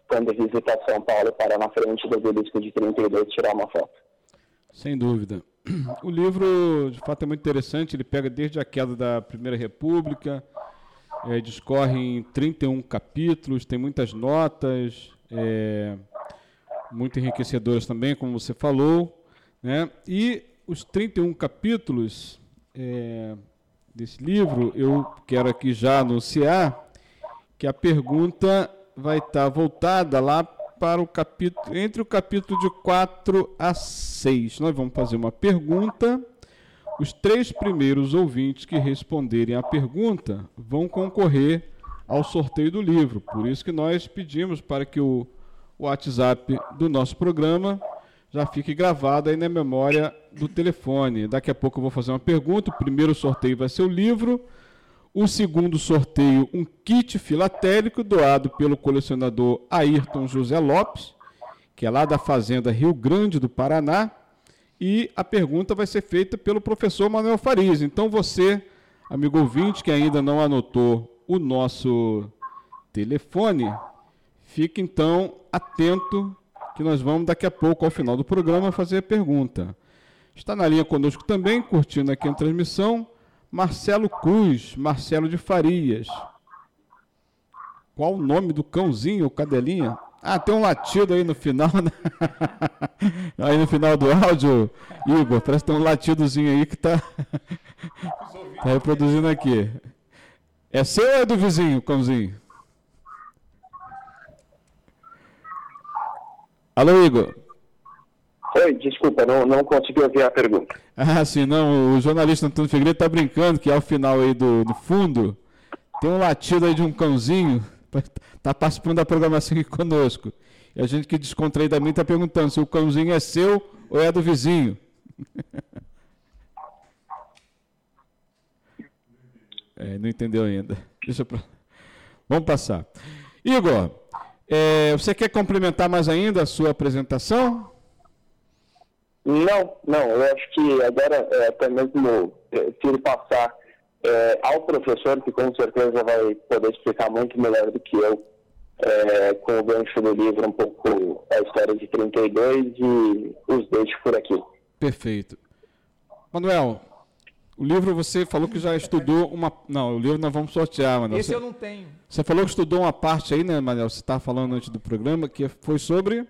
Speaker 4: quando visitar São Paulo, parar na frente do obelisco de 32 e tirar uma foto.
Speaker 1: Sem dúvida. O livro, de fato, é muito interessante. Ele pega desde a queda da Primeira República, é, discorre em 31 capítulos, tem muitas notas, é, muito enriquecedoras também, como você falou. Né? E os 31 capítulos é, desse livro, eu quero aqui já anunciar que a pergunta vai estar tá voltada lá para o capítulo, entre o capítulo de 4 a 6. Nós vamos fazer uma pergunta. Os três primeiros ouvintes que responderem a pergunta vão concorrer ao sorteio do livro. Por isso que nós pedimos para que o WhatsApp do nosso programa já fique gravado aí na memória do telefone. Daqui a pouco eu vou fazer uma pergunta. O primeiro sorteio vai ser o livro. O segundo sorteio, um kit filatélico doado pelo colecionador Ayrton José Lopes, que é lá da Fazenda Rio Grande do Paraná. E a pergunta vai ser feita pelo professor Manuel Farias. Então você, amigo ouvinte, que ainda não anotou o nosso telefone, fique então atento que nós vamos daqui a pouco, ao final do programa, fazer a pergunta. Está na linha conosco também, curtindo aqui a transmissão, Marcelo Cruz, Marcelo de Farias. Qual o nome do cãozinho, cadelinha? Ah, tem um latido aí no final, né? aí no final do áudio, Igor, parece que tem um latidozinho aí que tá, tá reproduzindo aqui. É seu ou é do vizinho, cãozinho? Alô, Igor.
Speaker 4: Oi, desculpa, não, não consegui ouvir a pergunta.
Speaker 1: Ah, sim, não. O jornalista Antônio Figueiredo está brincando que ao final aí do, do fundo tem um latido aí de um cãozinho, está participando da programação aqui conosco. E a gente que descontraidamente está perguntando se o cãozinho é seu ou é do vizinho. é, não entendeu ainda. Deixa pra... Vamos passar. Igor, é, você quer complementar mais ainda a sua apresentação?
Speaker 4: Não, não, eu acho que agora é, até mesmo é, se passar é, ao professor, que com certeza vai poder explicar muito melhor do que eu, é, com o gancho do livro, um pouco a história de 32 e os deixo por aqui.
Speaker 1: Perfeito. Manuel, o livro você falou que já estudou uma. Não, o livro nós vamos sortear, Manuel.
Speaker 2: Esse
Speaker 1: você...
Speaker 2: eu não tenho.
Speaker 1: Você falou que estudou uma parte aí, né, Manuel? Você estava falando antes do programa, que foi sobre.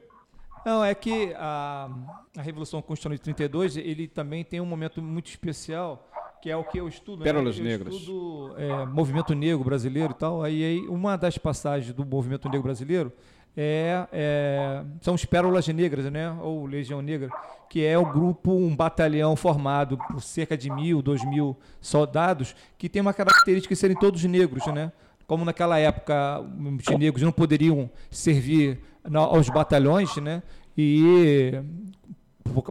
Speaker 2: Não, é que a, a Revolução Constitucional de 32, ele também tem um momento muito especial, que é o que eu estudo.
Speaker 1: Pérolas
Speaker 2: né?
Speaker 1: eu Negras.
Speaker 2: estudo é, movimento negro brasileiro e tal. Aí, aí, uma das passagens do movimento negro brasileiro é, é, são os Pérolas Negras, né? ou Legião Negra, que é o grupo, um batalhão formado por cerca de mil, dois mil soldados, que tem uma característica de serem todos negros, né? Como naquela época os negros não poderiam servir aos batalhões, né? E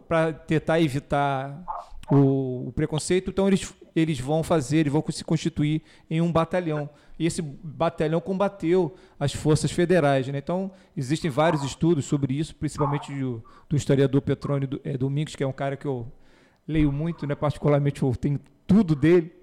Speaker 2: para tentar evitar o, o, preconceito, então eles, eles vão fazer, eles vão se constituir em um batalhão. E esse batalhão combateu as forças federais. Né? Então, existem vários estudos sobre isso, principalmente do, do historiador Petrônio é, Domingos, que é um cara que eu leio muito, né? particularmente eu tenho tudo dele.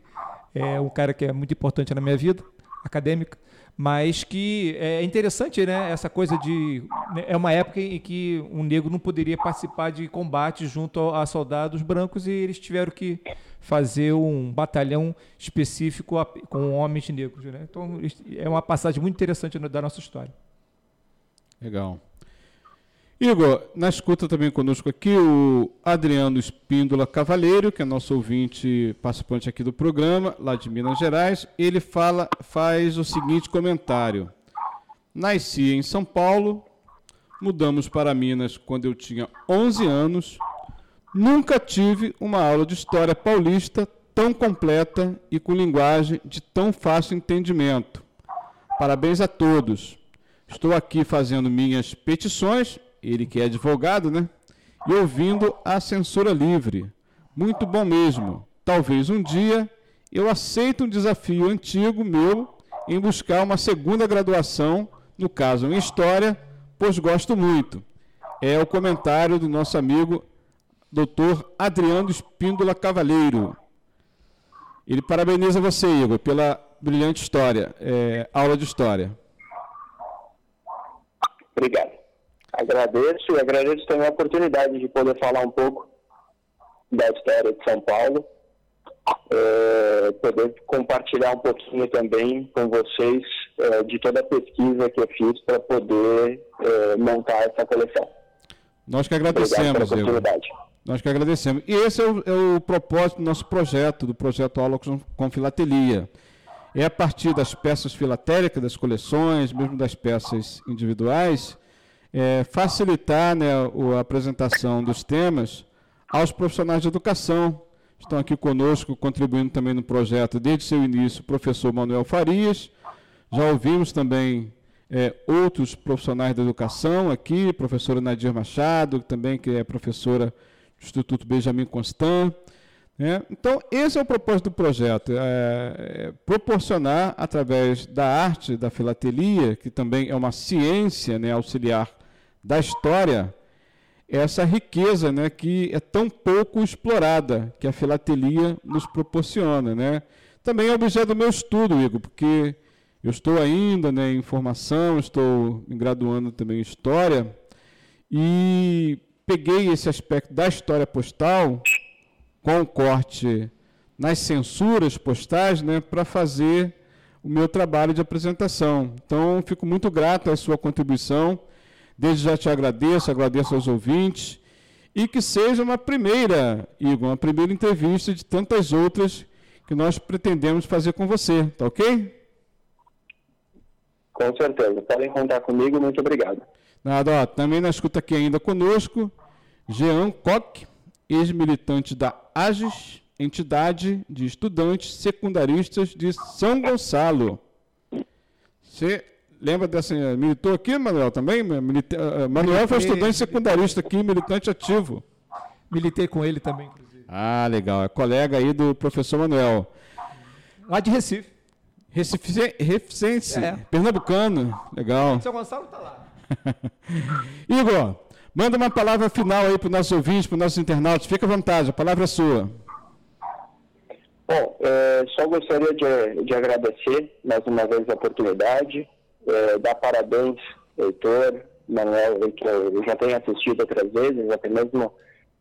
Speaker 2: É um cara que é muito importante na minha vida acadêmica, mas que é interessante, né? Essa coisa de né, é uma época em que um negro não poderia participar de combate junto a soldados brancos e eles tiveram que fazer um batalhão específico com homens negros, né? Então é uma passagem muito interessante da nossa história.
Speaker 1: Legal. Igor, na escuta também conosco aqui o Adriano Espíndola Cavalheiro, que é nosso ouvinte participante aqui do programa, lá de Minas Gerais. Ele fala, faz o seguinte comentário: Nasci em São Paulo, mudamos para Minas quando eu tinha 11 anos. Nunca tive uma aula de história paulista tão completa e com linguagem de tão fácil entendimento. Parabéns a todos. Estou aqui fazendo minhas petições ele que é advogado, né? E ouvindo a censura livre. Muito bom mesmo. Talvez um dia eu aceite um desafio antigo meu em buscar uma segunda graduação, no caso em História, pois gosto muito. É o comentário do nosso amigo Dr. Adriano Espíndola Cavalheiro. Ele parabeniza você, Igor, pela brilhante história, é, aula de história.
Speaker 4: Obrigado agradeço e agradeço também a oportunidade de poder falar um pouco da história de São Paulo, é, poder compartilhar um pouquinho também com vocês é, de toda a pesquisa que eu fiz para poder é, montar essa coleção.
Speaker 1: Nós que agradecemos, Igor. Nós que agradecemos. E esse é o, é o, propósito do nosso projeto, do projeto Aula com, Filatelia. É a partir das peças filatélicas, das coleções, mesmo das peças individuais, é, facilitar né, a apresentação dos temas aos profissionais de educação. Estão aqui conosco, contribuindo também no projeto desde seu início, o professor Manuel Farias. Já ouvimos também é, outros profissionais da educação aqui, professora Nadir Machado, também que é professora do Instituto Benjamin Constant. Né? Então, esse é o propósito do projeto, é, é proporcionar, através da arte, da filatelia, que também é uma ciência né, auxiliar da história essa riqueza né, que é tão pouco explorada, que a filatelia nos proporciona. Né? Também é objeto do meu estudo, Igor, porque eu estou ainda né, em formação, estou me graduando também em História, e peguei esse aspecto da história postal, com o corte nas censuras postais, né, para fazer o meu trabalho de apresentação. Então, fico muito grato à sua contribuição Desde já te agradeço, agradeço aos ouvintes e que seja uma primeira, Igor, uma primeira entrevista de tantas outras que nós pretendemos fazer com você, tá ok?
Speaker 4: Com certeza, podem contar comigo, muito obrigado.
Speaker 1: Nada, ó, também na escuta aqui ainda conosco, Jean Koch, ex-militante da AGES, entidade de estudantes secundaristas de São Gonçalo. Você Lembra dessa. Militou aqui, Manuel, também? Milita, uh, Manuel foi estudante secundarista aqui, militante ativo.
Speaker 2: Militei com ele também, inclusive.
Speaker 1: Ah, legal. É colega aí do professor Manuel.
Speaker 2: Lá de Recife.
Speaker 1: Recife, Recife é. pernambucano. Legal.
Speaker 2: São Gonçalo está lá.
Speaker 1: Igor, manda uma palavra final aí para os nossos ouvintes, para os nossos internautas. Fica à vontade, a palavra é sua.
Speaker 4: Bom, é, só gostaria de, de agradecer mais uma vez a oportunidade é, dar parabéns, Heitor, Manuel, Heitor, eu já tenho assistido outras vezes, até mesmo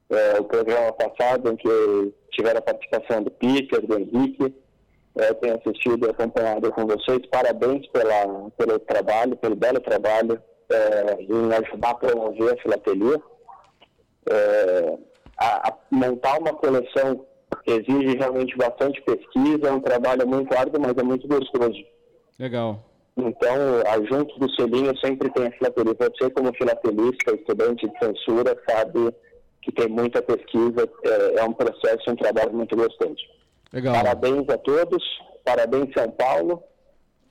Speaker 4: é, o programa passado, em que tiveram a participação do Peter, do Henrique, é, eu tenho assistido e acompanhado com vocês, parabéns pela, pelo trabalho, pelo belo trabalho é, em ajudar a promover a filatelia. É, a, a montar uma coleção que exige realmente bastante pesquisa, é um trabalho muito árduo, mas é muito gostoso.
Speaker 1: Legal.
Speaker 4: Então, junto do selinho sempre tem a filatelia. Você, como filatelista, estudante de censura, sabe que tem muita pesquisa, é, é um processo, um trabalho muito gostoso.
Speaker 1: Legal.
Speaker 4: Parabéns a todos, parabéns São Paulo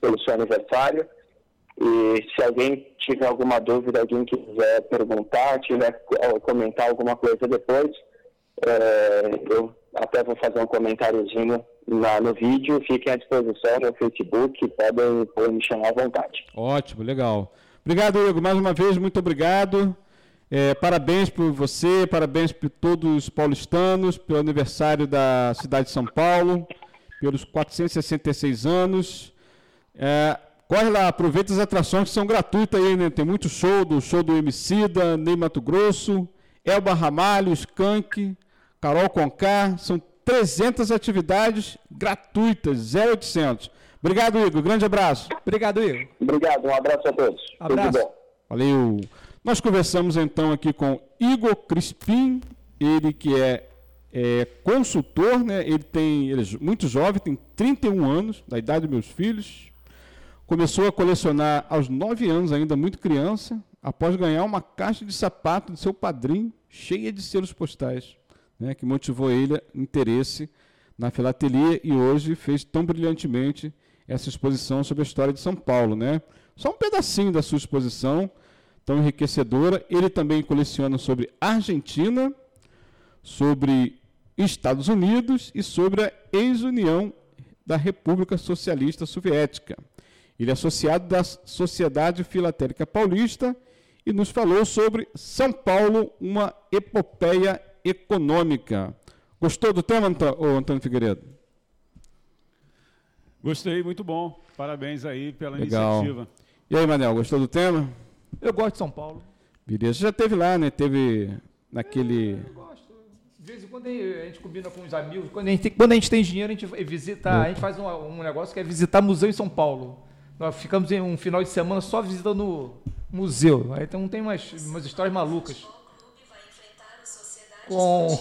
Speaker 4: pelo seu aniversário. E se alguém tiver alguma dúvida, alguém quiser perguntar, tiver comentar alguma coisa depois, é, eu até vou fazer um comentáriozinho lá no vídeo, fiquem à disposição no Facebook, podem, podem me chamar à vontade.
Speaker 1: Ótimo, legal. Obrigado, Igor, mais uma vez, muito obrigado. É, parabéns por você, parabéns por todos os paulistanos, pelo aniversário da cidade de São Paulo, pelos 466 anos. É, corre lá, aproveita as atrações que são gratuitas aí, né? Tem muito show, do show do Emicida, Ney Mato Grosso, Elba Ramalho, Skank, Carol Conká, são 300 atividades gratuitas, 0800. Obrigado, Igor. Grande abraço.
Speaker 2: Obrigado, Igor.
Speaker 4: Obrigado, um abraço a todos.
Speaker 2: Abraço.
Speaker 1: Valeu. Nós conversamos então aqui com Igor Crispim, ele que é, é consultor, né? ele tem, ele é muito jovem, tem 31 anos, da idade dos meus filhos. Começou a colecionar aos 9 anos, ainda muito criança, após ganhar uma caixa de sapato de seu padrinho, cheia de selos postais, né? que motivou ele interesse na filatelia e hoje fez tão brilhantemente essa exposição sobre a história de São Paulo, né? Só um pedacinho da sua exposição, tão enriquecedora. Ele também coleciona sobre Argentina, sobre Estados Unidos e sobre a ex-União da República Socialista Soviética. Ele é associado da Sociedade Filatélica Paulista e nos falou sobre São Paulo, uma epopeia econômica. Gostou do tema, Antônio Figueiredo?
Speaker 3: Gostei, muito bom. Parabéns aí pela
Speaker 1: Legal.
Speaker 3: iniciativa.
Speaker 1: E aí, Manel, gostou do tema?
Speaker 2: Eu gosto de São Paulo.
Speaker 1: Beleza. Você já teve lá, né? Teve naquele.
Speaker 2: Eu gosto. De vez em quando a gente combina com os amigos. Quando a gente tem, quando a gente tem dinheiro, a gente visita. A gente faz um, um negócio que é visitar museu em São Paulo. Nós ficamos em um final de semana só visitando museu. Aí então tem umas, umas histórias malucas. Com.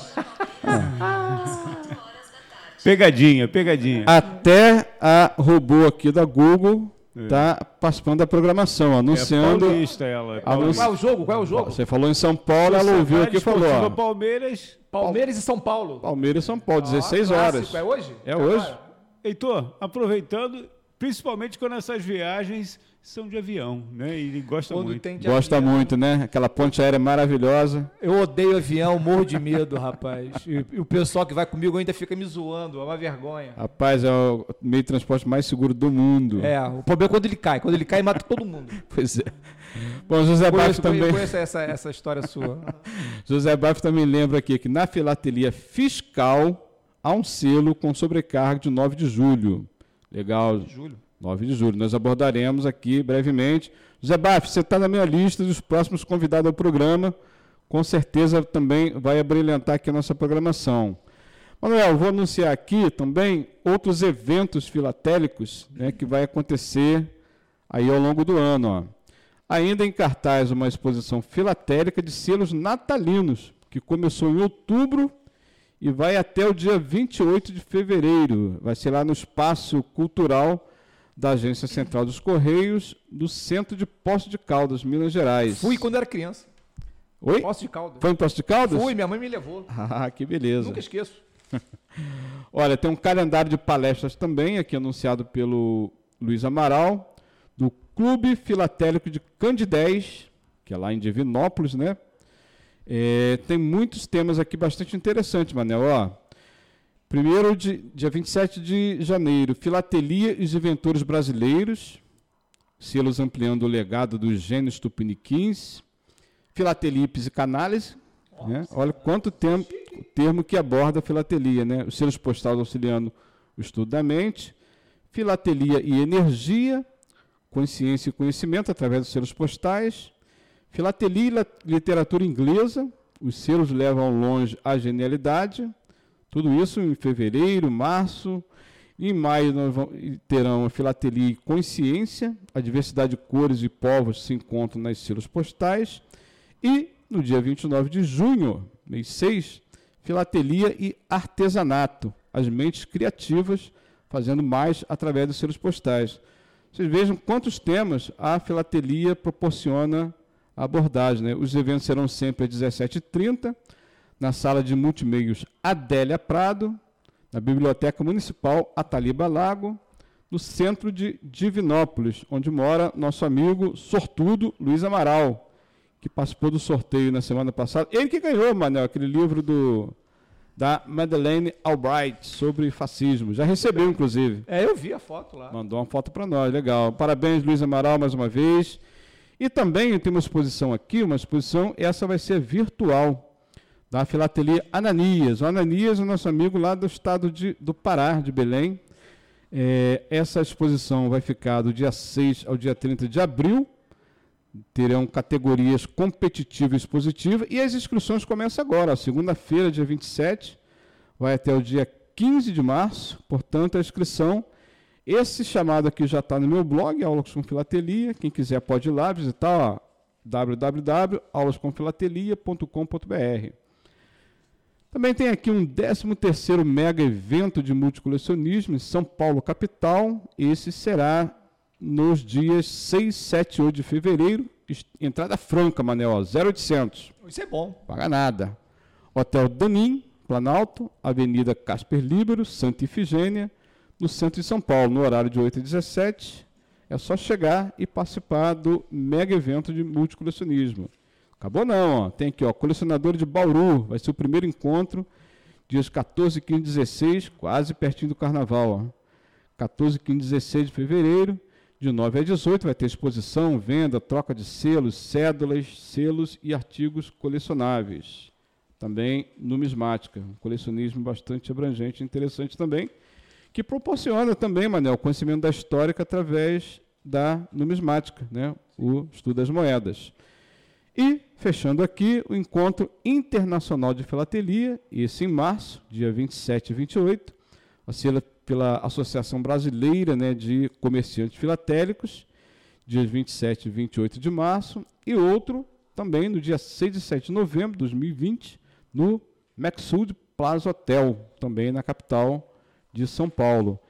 Speaker 3: Pegadinha, pegadinha.
Speaker 1: Até a robô aqui da Google tá participando da programação, anunciando.
Speaker 3: É paulista ela. É
Speaker 1: Anunci-
Speaker 2: Qual é o jogo? Qual é o jogo?
Speaker 1: Você falou em São Paulo, ela ouviu aqui e falou:
Speaker 3: Palmeiras.
Speaker 2: Palmeiras e São Paulo.
Speaker 1: Palmeiras e São Paulo, 16
Speaker 2: Ah,
Speaker 1: horas.
Speaker 2: É hoje?
Speaker 1: É hoje.
Speaker 3: Heitor, aproveitando, principalmente quando essas viagens são de avião, né? E ele gosta
Speaker 2: Quando
Speaker 3: muito.
Speaker 2: tem de
Speaker 1: Gosta
Speaker 2: avião.
Speaker 1: muito, né? Aquela ponte aérea maravilhosa.
Speaker 2: Eu odeio avião, morro de medo, rapaz. E, e o pessoal que vai comigo ainda fica me zoando, é uma vergonha.
Speaker 1: Rapaz, é o meio de transporte mais seguro do mundo.
Speaker 2: É, o problema é quando ele cai. Quando ele cai, mata todo mundo.
Speaker 1: Pois é. Bom, José Baf também.
Speaker 2: conheço essa, essa história sua.
Speaker 1: José Baf também lembra aqui que na filatelia fiscal há um selo com sobrecarga de 9 de julho. Legal.
Speaker 2: Júlio.
Speaker 1: 9 de julho. Nós abordaremos aqui brevemente. José Baf, você está na minha lista dos próximos convidados ao programa. Com certeza também vai abrilhantar aqui a nossa programação. Manuel, vou anunciar aqui também outros eventos filatélicos né, que vai acontecer aí ao longo do ano. Ó. Ainda em cartaz uma exposição filatélica de selos natalinos, que começou em outubro e vai até o dia 28 de fevereiro. Vai ser lá no Espaço Cultural da Agência Central dos Correios, do Centro de Poço de Caldas, Minas Gerais.
Speaker 2: Fui quando era criança.
Speaker 1: Oi?
Speaker 2: Poço de caldo.
Speaker 1: Foi em Poço de Caldas?
Speaker 2: Fui, minha mãe me levou.
Speaker 1: Ah, que beleza.
Speaker 2: Nunca esqueço.
Speaker 1: Olha, tem um calendário de palestras também, aqui anunciado pelo Luiz Amaral, do Clube Filatélico de Candidez, que é lá em Divinópolis, né? É, tem muitos temas aqui bastante interessantes, Manel. Ó, primeiro, de, dia 27 de janeiro, Filatelia e os Inventores Brasileiros, selos ampliando o legado dos gênios tupiniquins. Filatelia e Psicanálise, né? Olha quanto tempo, o termo que aborda a filatelia, né? Os selos postais auxiliando o estudo da mente, filatelia e energia, consciência e conhecimento através dos selos postais, filatelia e literatura inglesa, os selos levam longe a genialidade, tudo isso em fevereiro, março, em maio nós terão a filatelia e consciência, a diversidade de cores e povos se encontram nas selos postais, e no dia 29 de junho, mês 6, filatelia e artesanato, as mentes criativas fazendo mais através dos selos postais. Vocês vejam quantos temas a filatelia proporciona a abordagem. Né? Os eventos serão sempre às 17h30, na sala de multimeios Adélia Prado, na Biblioteca Municipal Ataliba Lago, no centro de Divinópolis, onde mora nosso amigo sortudo Luiz Amaral, que participou do sorteio na semana passada. Ele que ganhou, Manel, aquele livro do, da Madeleine Albright sobre fascismo. Já recebeu, inclusive.
Speaker 2: É, eu vi a foto lá.
Speaker 1: Mandou uma foto para nós, legal. Parabéns, Luiz Amaral, mais uma vez. E também tem uma exposição aqui, uma exposição, essa vai ser virtual, da filatelia Ananias. O Ananias é o nosso amigo lá do estado de, do Pará, de Belém. É, essa exposição vai ficar do dia 6 ao dia 30 de abril. Terão categorias competitiva e expositiva. E as inscrições começam agora, segunda-feira, dia 27, vai até o dia 15 de março. Portanto, a inscrição esse chamado aqui já está no meu blog, Aulas com Filatelia. Quem quiser pode ir lá visitar www.aulascomfilatelia.com.br. Também tem aqui um 13º mega evento de multicolecionismo em São Paulo, capital. Esse será nos dias 6, 7 e 8 de fevereiro. Entrada franca, Manel, 0800.
Speaker 2: Isso é bom.
Speaker 1: Paga nada. Hotel Danim, Planalto, Avenida Casper Libero, Santa Ifigênia, no centro de São Paulo, no horário de 8 h 17 É só chegar e participar do mega evento de multicolecionismo. Acabou não, ó. tem aqui, ó, colecionador de Bauru, vai ser o primeiro encontro, dias 14, 15 e 16, quase pertinho do carnaval. Ó. 14, 15 e 16 de fevereiro, de 9 a 18, vai ter exposição, venda, troca de selos, cédulas, selos e artigos colecionáveis. Também numismática, um colecionismo bastante abrangente e interessante também que proporciona também, Manel, conhecimento da história através da numismática, né? o estudo das moedas. E, fechando aqui, o Encontro Internacional de Filatelia, esse em março, dia 27 e 28, pela Associação Brasileira né, de Comerciantes Filatélicos, dias 27 e 28 de março, e outro também no dia 6 e 7 de novembro de 2020, no Maxud Plaza Hotel, também na capital de São Paulo.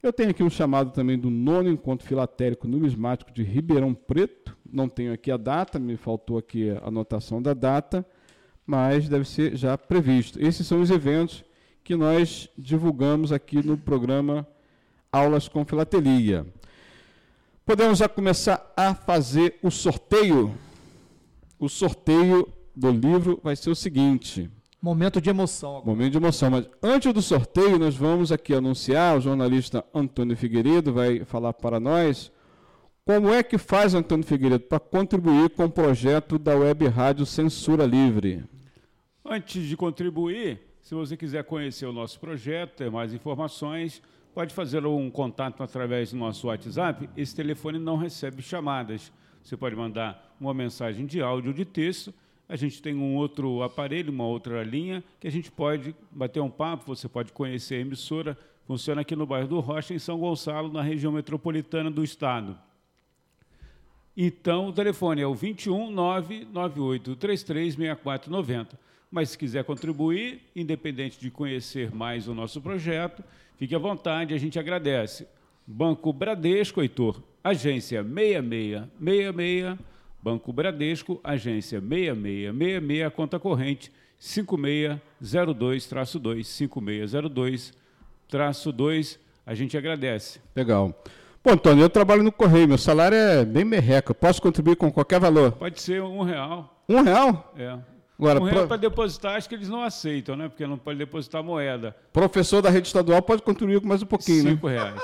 Speaker 1: Eu tenho aqui um chamado também do nono encontro filatélico numismático de Ribeirão Preto. Não tenho aqui a data, me faltou aqui a anotação da data, mas deve ser já previsto. Esses são os eventos que nós divulgamos aqui no programa Aulas com Filatelia. Podemos já começar a fazer o sorteio. O sorteio do livro vai ser o seguinte:
Speaker 2: Momento de emoção.
Speaker 1: Agora. Momento de emoção. Mas antes do sorteio, nós vamos aqui anunciar, o jornalista Antônio Figueiredo vai falar para nós como é que faz, Antônio Figueiredo, para contribuir com o projeto da Web Rádio Censura Livre.
Speaker 3: Antes de contribuir, se você quiser conhecer o nosso projeto, ter mais informações, pode fazer um contato através do nosso WhatsApp. Esse telefone não recebe chamadas. Você pode mandar uma mensagem de áudio ou de texto a gente tem um outro aparelho, uma outra linha, que a gente pode bater um papo, você pode conhecer a emissora. Funciona aqui no bairro do Rocha, em São Gonçalo, na região metropolitana do estado. Então, o telefone é o 21 99833 6490. Mas se quiser contribuir, independente de conhecer mais o nosso projeto, fique à vontade, a gente agradece. Banco Bradesco, Heitor, agência 6666 Banco Bradesco, agência 6666, conta corrente 5602-2, 5602-2. A gente agradece.
Speaker 1: Legal. Pô, Antônio, eu trabalho no Correio, meu salário é bem merreca. Posso contribuir com qualquer valor?
Speaker 3: Pode ser um real.
Speaker 1: Um real?
Speaker 3: É. Agora, um real pro... para depositar, acho que eles não aceitam, né? Porque não pode depositar moeda.
Speaker 1: Professor da rede estadual pode contribuir com mais um pouquinho,
Speaker 3: Cinco
Speaker 1: né?
Speaker 3: Cinco reais.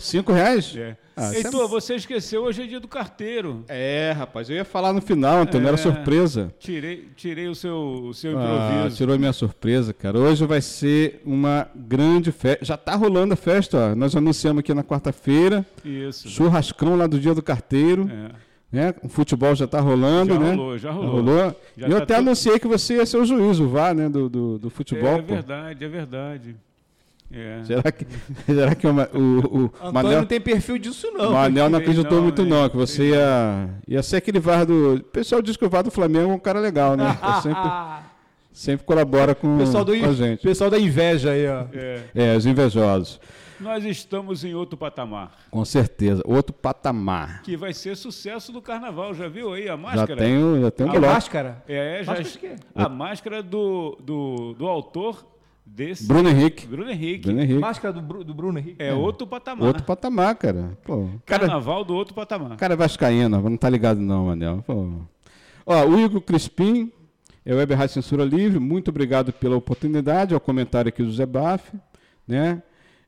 Speaker 1: Cinco reais?
Speaker 3: É. Ah, Heitor, é... você esqueceu, hoje é dia do carteiro.
Speaker 1: É, rapaz, eu ia falar no final, Antônio, é, era surpresa.
Speaker 3: Tirei, tirei o seu, o seu
Speaker 1: ah, improviso. tirou a minha surpresa, cara. Hoje vai ser uma grande festa. Já está rolando a festa, ó. Nós anunciamos aqui na quarta-feira.
Speaker 3: Isso.
Speaker 1: Churrascão lá do dia do carteiro. É. Né? O futebol já está rolando,
Speaker 3: já
Speaker 1: né?
Speaker 3: Rolou, já rolou,
Speaker 1: já rolou. Já eu tá até tudo... anunciei que você ia ser o juiz, o VAR, né? Do, do, do futebol. É,
Speaker 3: é verdade, é verdade. É.
Speaker 1: Será que, será que o, o,
Speaker 2: o Manel não tem perfil disso não?
Speaker 1: O Manel não acreditou não, muito não, que você ia, ia ser aquele VAR do... O pessoal diz que o VAR do Flamengo é um cara legal, né? sempre, sempre colabora com, pessoal do, com a gente.
Speaker 2: pessoal da inveja aí, ó.
Speaker 1: É. é, os invejosos.
Speaker 3: Nós estamos em outro patamar.
Speaker 1: Com certeza, outro patamar.
Speaker 3: Que vai ser sucesso do carnaval, já viu aí a máscara?
Speaker 1: Já tenho, já tenho
Speaker 2: a máscara?
Speaker 3: É, já. Máscara a máscara do, do, do autor desse.
Speaker 1: Bruno Henrique.
Speaker 3: Bruno Henrique.
Speaker 1: Bruno Henrique.
Speaker 2: Máscara do, do Bruno Henrique.
Speaker 3: É, é, outro patamar.
Speaker 1: Outro patamar, cara. Pô,
Speaker 3: cara Carnaval do outro patamar.
Speaker 1: Cara vascaíno, não tá ligado não, Manel. Pô. Ó, o Igor Crispim, é o Web Rádio Censura Livre, muito obrigado pela oportunidade, ao comentário aqui do Zé Baff, né?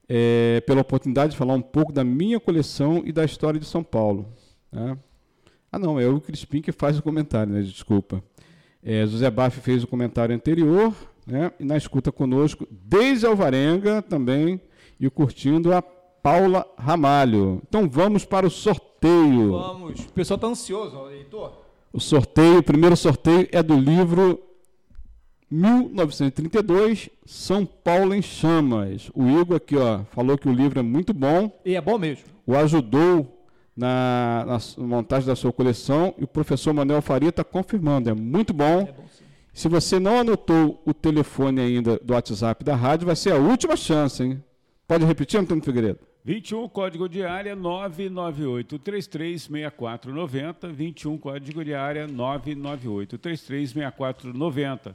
Speaker 1: É, pela oportunidade de falar um pouco da minha coleção e da história de São Paulo. Né? Ah, não, é o Crispim que faz o comentário, né? Desculpa. É, José Baff fez o comentário anterior, né? E na escuta conosco, desde Alvarenga também, e curtindo a Paula Ramalho. Então vamos para o sorteio.
Speaker 2: Vamos. O pessoal está ansioso, Heitor.
Speaker 1: O sorteio, o primeiro sorteio é do livro 1932, São Paulo em Chamas. O Igor aqui, ó, falou que o livro é muito bom.
Speaker 2: E é bom mesmo.
Speaker 1: O ajudou na, na montagem da sua coleção e o professor Manuel Faria está confirmando. É muito bom. É bom Se você não anotou o telefone ainda do WhatsApp da rádio, vai ser a última chance, hein? Pode repetir, Antônio Figueiredo?
Speaker 3: 21, código de área 998-336490. 21, código de área 998-336490.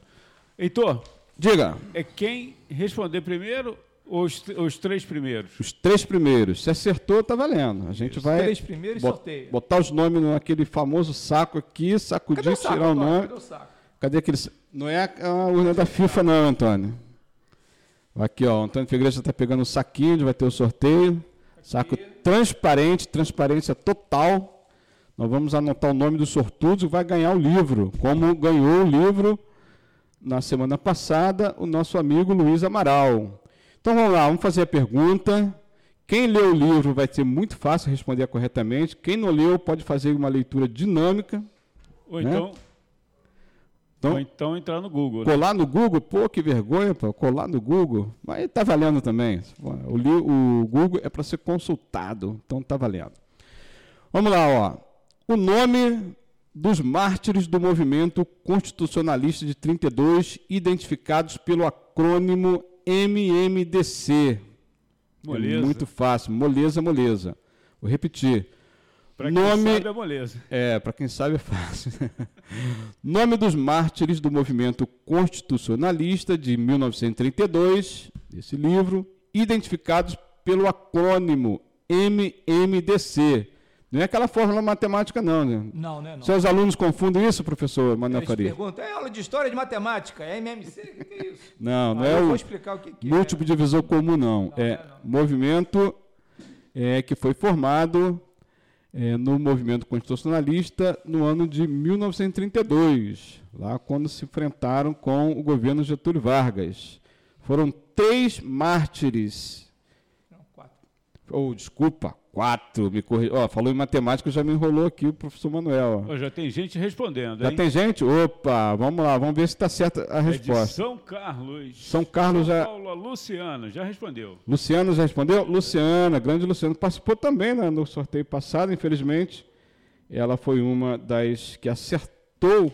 Speaker 3: Heitor.
Speaker 1: Diga.
Speaker 3: É quem responder primeiro ou os, os três primeiros?
Speaker 1: Os três primeiros. Se acertou, tá valendo. A gente
Speaker 2: os
Speaker 1: vai.
Speaker 2: Três primeiros bot, sorteio.
Speaker 1: Botar os nomes naquele famoso saco aqui, sacudir, saco, tirar o nome. Cadê o saco? Cadê aquele. Não é a urna da FIFA, não, Antônio. Aqui, ó. O Antônio Figueiredo já está pegando o saquinho, onde vai ter o sorteio. Saco transparente, transparência total. Nós vamos anotar o nome dos sortudos e vai ganhar o livro. Como ganhou o livro na semana passada o nosso amigo Luiz Amaral. Então vamos lá, vamos fazer a pergunta. Quem leu o livro vai ser muito fácil responder corretamente. Quem não leu pode fazer uma leitura dinâmica.
Speaker 3: Ou né? então, então, Ou então entrar no Google.
Speaker 1: Né? Colar no Google, pô, que vergonha, pô, colar no Google. Mas está valendo também. O, o Google é para ser consultado, então está valendo. Vamos lá, ó. O nome dos mártires do movimento constitucionalista de 32, identificados pelo acrônimo MMDC. Moleza. É muito fácil. Moleza, moleza. Vou repetir.
Speaker 3: Para quem Nome... sabe é moleza.
Speaker 1: É, para quem sabe é fácil. Nome dos mártires do movimento constitucionalista de 1932, esse livro, identificados pelo acrônimo MMDC não é aquela fórmula matemática, não, né?
Speaker 2: Não, né? Não.
Speaker 1: Seus alunos confundem isso, professor Manuel Faria?
Speaker 2: perguntam, é aula de história de matemática, é MMC, o que, é isso?
Speaker 1: Não, não ah, é
Speaker 2: o
Speaker 1: vou
Speaker 2: explicar o que, que
Speaker 1: múltiplo é. divisor comum, não. não é, é não. movimento é, que foi formado é, no movimento constitucionalista no ano de 1932, lá quando se enfrentaram com o governo Getúlio Vargas. Foram três mártires. Ou, oh, desculpa, Quatro, me corri... Ó, falou em matemática, já me enrolou aqui o professor Manuel.
Speaker 3: Ó. Já tem gente respondendo,
Speaker 1: Já
Speaker 3: hein?
Speaker 1: tem gente? Opa, vamos lá, vamos ver se está certa a resposta. É de
Speaker 3: São Carlos.
Speaker 1: São Carlos São
Speaker 3: já. Paulo, Luciano, já respondeu.
Speaker 1: Luciano já respondeu? Luciana, grande Luciano, participou também né, no sorteio passado, infelizmente. Ela foi uma das que acertou.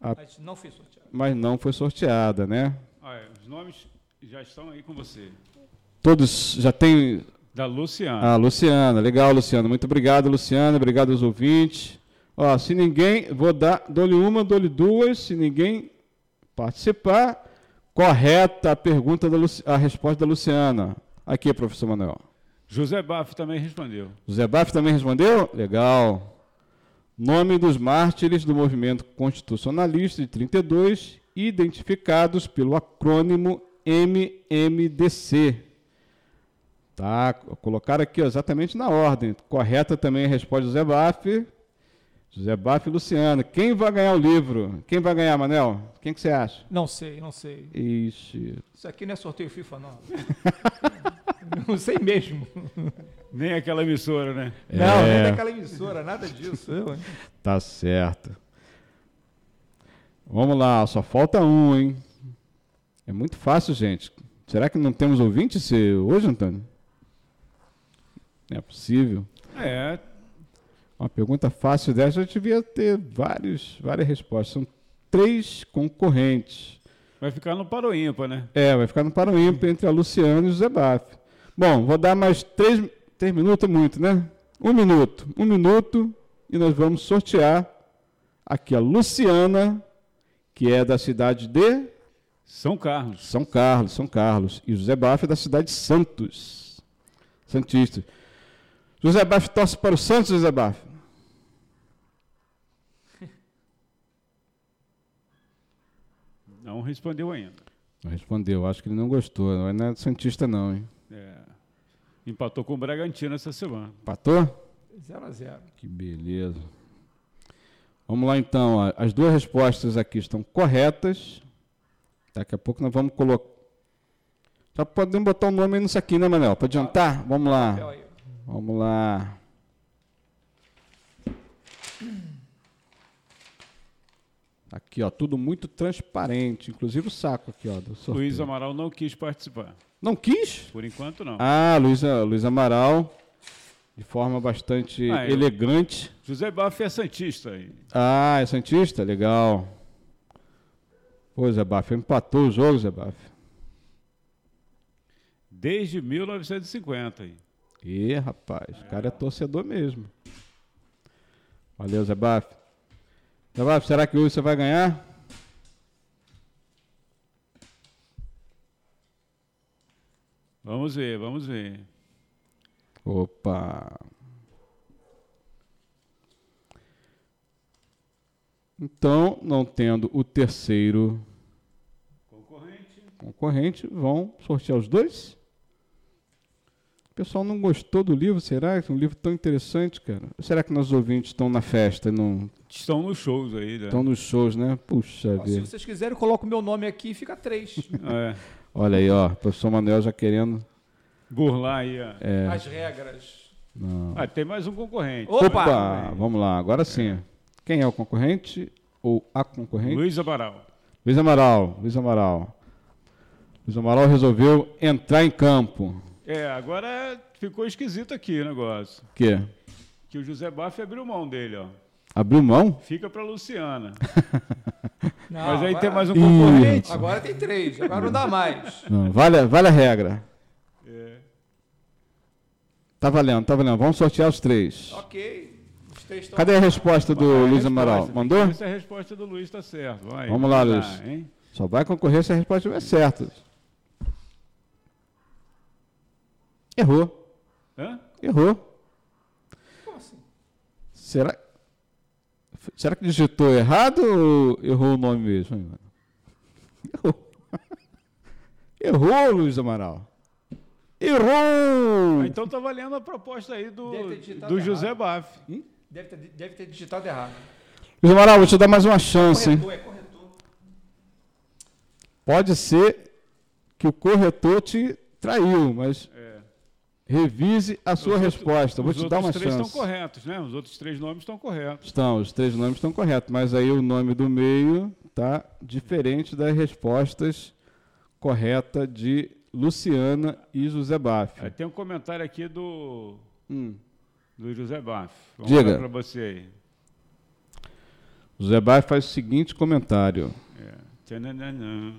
Speaker 2: A... Mas não foi sorteada.
Speaker 1: Mas não foi sorteada, né?
Speaker 3: Ah, é, os nomes já estão aí com você.
Speaker 1: Todos já têm
Speaker 3: da Luciana.
Speaker 1: Ah, Luciana. Legal, Luciana. Muito obrigado, Luciana. Obrigado aos ouvintes. Ó, se ninguém, vou dar, dou-lhe uma, dou-lhe duas. Se ninguém participar, correta a pergunta, da Luci, a resposta da Luciana. Aqui, professor Manuel.
Speaker 3: José Baf também respondeu.
Speaker 1: José Baf também respondeu? Legal. Nome dos mártires do movimento constitucionalista de 32, identificados pelo acrônimo MMDC. Tá, colocaram aqui ó, exatamente na ordem. Correta também a resposta do José Baff. José Baff e Luciano. Quem vai ganhar o livro? Quem vai ganhar, Manel? Quem que você acha?
Speaker 2: Não sei, não sei.
Speaker 1: Ixi.
Speaker 2: Isso aqui não é sorteio FIFA, não. não sei mesmo.
Speaker 3: Nem aquela emissora, né?
Speaker 2: É. Não, nem daquela emissora, nada disso. Eu,
Speaker 1: tá certo. Vamos lá, só falta um, hein? É muito fácil, gente. Será que não temos ouvintes hoje, Antônio? Não é possível.
Speaker 3: É.
Speaker 1: Uma pergunta fácil dessa eu devia ter vários, várias respostas. São três concorrentes.
Speaker 3: Vai ficar no paro ímpar, né?
Speaker 1: É, vai ficar no paro ímpar entre a Luciana e o Zé Baf. Bom, vou dar mais três, três minutos, muito, né? Um minuto. Um minuto e nós vamos sortear aqui a Luciana, que é da cidade de...
Speaker 3: São Carlos.
Speaker 1: São Carlos, São Carlos. E o Zé Baf é da cidade de Santos. Santista. José Baf torce para o Santos, José Baf?
Speaker 3: Não respondeu ainda.
Speaker 1: Não respondeu, acho que ele não gostou. Não é Santista, não, hein?
Speaker 3: É. Empatou com o Bragantino essa semana.
Speaker 1: Empatou?
Speaker 2: 0 a 0
Speaker 1: Que beleza. Vamos lá então. ó. As duas respostas aqui estão corretas. Daqui a pouco nós vamos colocar. Já podemos botar o nome aí nisso aqui, né, Manel? Para adiantar? Vamos lá. Vamos lá. Aqui, ó, tudo muito transparente, inclusive o saco aqui, ó, do sorteio.
Speaker 3: Luiz Amaral não quis participar.
Speaker 1: Não quis?
Speaker 3: Por enquanto, não.
Speaker 1: Ah, Luiz, Luiz Amaral, de forma bastante
Speaker 3: Ah, eu-
Speaker 1: elegante.
Speaker 3: José Baff é Santista. aí.
Speaker 1: Ah, é Santista? Legal. Pô, Zé Baf, empatou o jogo, Zé Baf.
Speaker 3: Desde 1950. aí.
Speaker 1: Ih, rapaz, o cara é torcedor mesmo. Valeu, Zé Baf. Zé Baf, será que hoje você vai ganhar?
Speaker 3: Vamos ver, vamos ver.
Speaker 1: Opa. Então, não tendo o terceiro
Speaker 3: Concorrente.
Speaker 1: concorrente, vão sortear os dois? O pessoal não gostou do livro, será? É um livro tão interessante, cara. Ou será que nossos ouvintes estão na festa e não
Speaker 3: Estão nos shows aí, né?
Speaker 1: estão nos shows, né? Puxa
Speaker 2: Ó, Se
Speaker 1: vida.
Speaker 2: vocês quiserem, eu coloco o meu nome aqui e fica três.
Speaker 3: É.
Speaker 1: Olha aí, ó, o professor Manuel já querendo.
Speaker 3: Burlar aí. ó.
Speaker 1: É,
Speaker 2: As regras.
Speaker 1: não.
Speaker 3: Ah, tem mais um concorrente.
Speaker 2: Opa!
Speaker 1: Opa, vamos lá, agora sim. Quem é o concorrente ou a concorrente?
Speaker 3: Luiz Amaral.
Speaker 1: Luiz Amaral, Luiz Amaral. Luiz Amaral resolveu entrar em campo.
Speaker 3: É, agora ficou esquisito aqui o negócio.
Speaker 1: O quê?
Speaker 3: Que o José Baff abriu mão dele, ó.
Speaker 1: Abriu mão?
Speaker 3: Fica pra Luciana.
Speaker 2: Não,
Speaker 3: Mas aí
Speaker 2: agora-
Speaker 3: tem mais um
Speaker 1: Ih,
Speaker 3: concorrente.
Speaker 2: Agora tem três, agora não dá mais.
Speaker 1: Não, vale, vale a regra.
Speaker 3: É.
Speaker 1: Tá valendo, tá valendo. Vamos sortear os três.
Speaker 2: ok. Os três estão.
Speaker 1: Cadê a resposta do
Speaker 3: Vai,
Speaker 1: Luiz
Speaker 3: resposta.
Speaker 1: Amaral? Mandou?
Speaker 3: ver Se a resposta do Luiz tá certa.
Speaker 1: Vamos lá, Luiz. Só vai concorrer se a resposta estiver certa. Errou.
Speaker 3: Hã?
Speaker 1: Errou.
Speaker 2: Como assim?
Speaker 1: Será, será que digitou errado ou errou o nome mesmo? hein? Errou. Errou, Luiz Amaral. Errou!
Speaker 3: Ah, então tá valendo a proposta aí do, do José
Speaker 2: errado.
Speaker 3: Baff.
Speaker 2: Deve ter, deve ter digitado errado.
Speaker 1: Luiz Amaral, vou te dar mais uma chance, hein?
Speaker 2: Corretor, é corretor.
Speaker 1: Pode ser que o corretor te traiu, mas. Revise a sua
Speaker 3: Os
Speaker 1: resposta. Vou
Speaker 3: Os
Speaker 1: te dar uma
Speaker 3: outros três
Speaker 1: chance.
Speaker 3: estão corretos, né? Os outros três nomes estão corretos.
Speaker 1: Estão, os três nomes estão corretos, mas aí o nome do meio tá diferente das respostas corretas de Luciana e José Baff.
Speaker 3: Tem um comentário aqui do,
Speaker 1: Hum.
Speaker 3: do José Baff. Vamos
Speaker 1: Diga.
Speaker 3: para você aí.
Speaker 1: José Baff faz o seguinte comentário.
Speaker 3: É. Tchananã.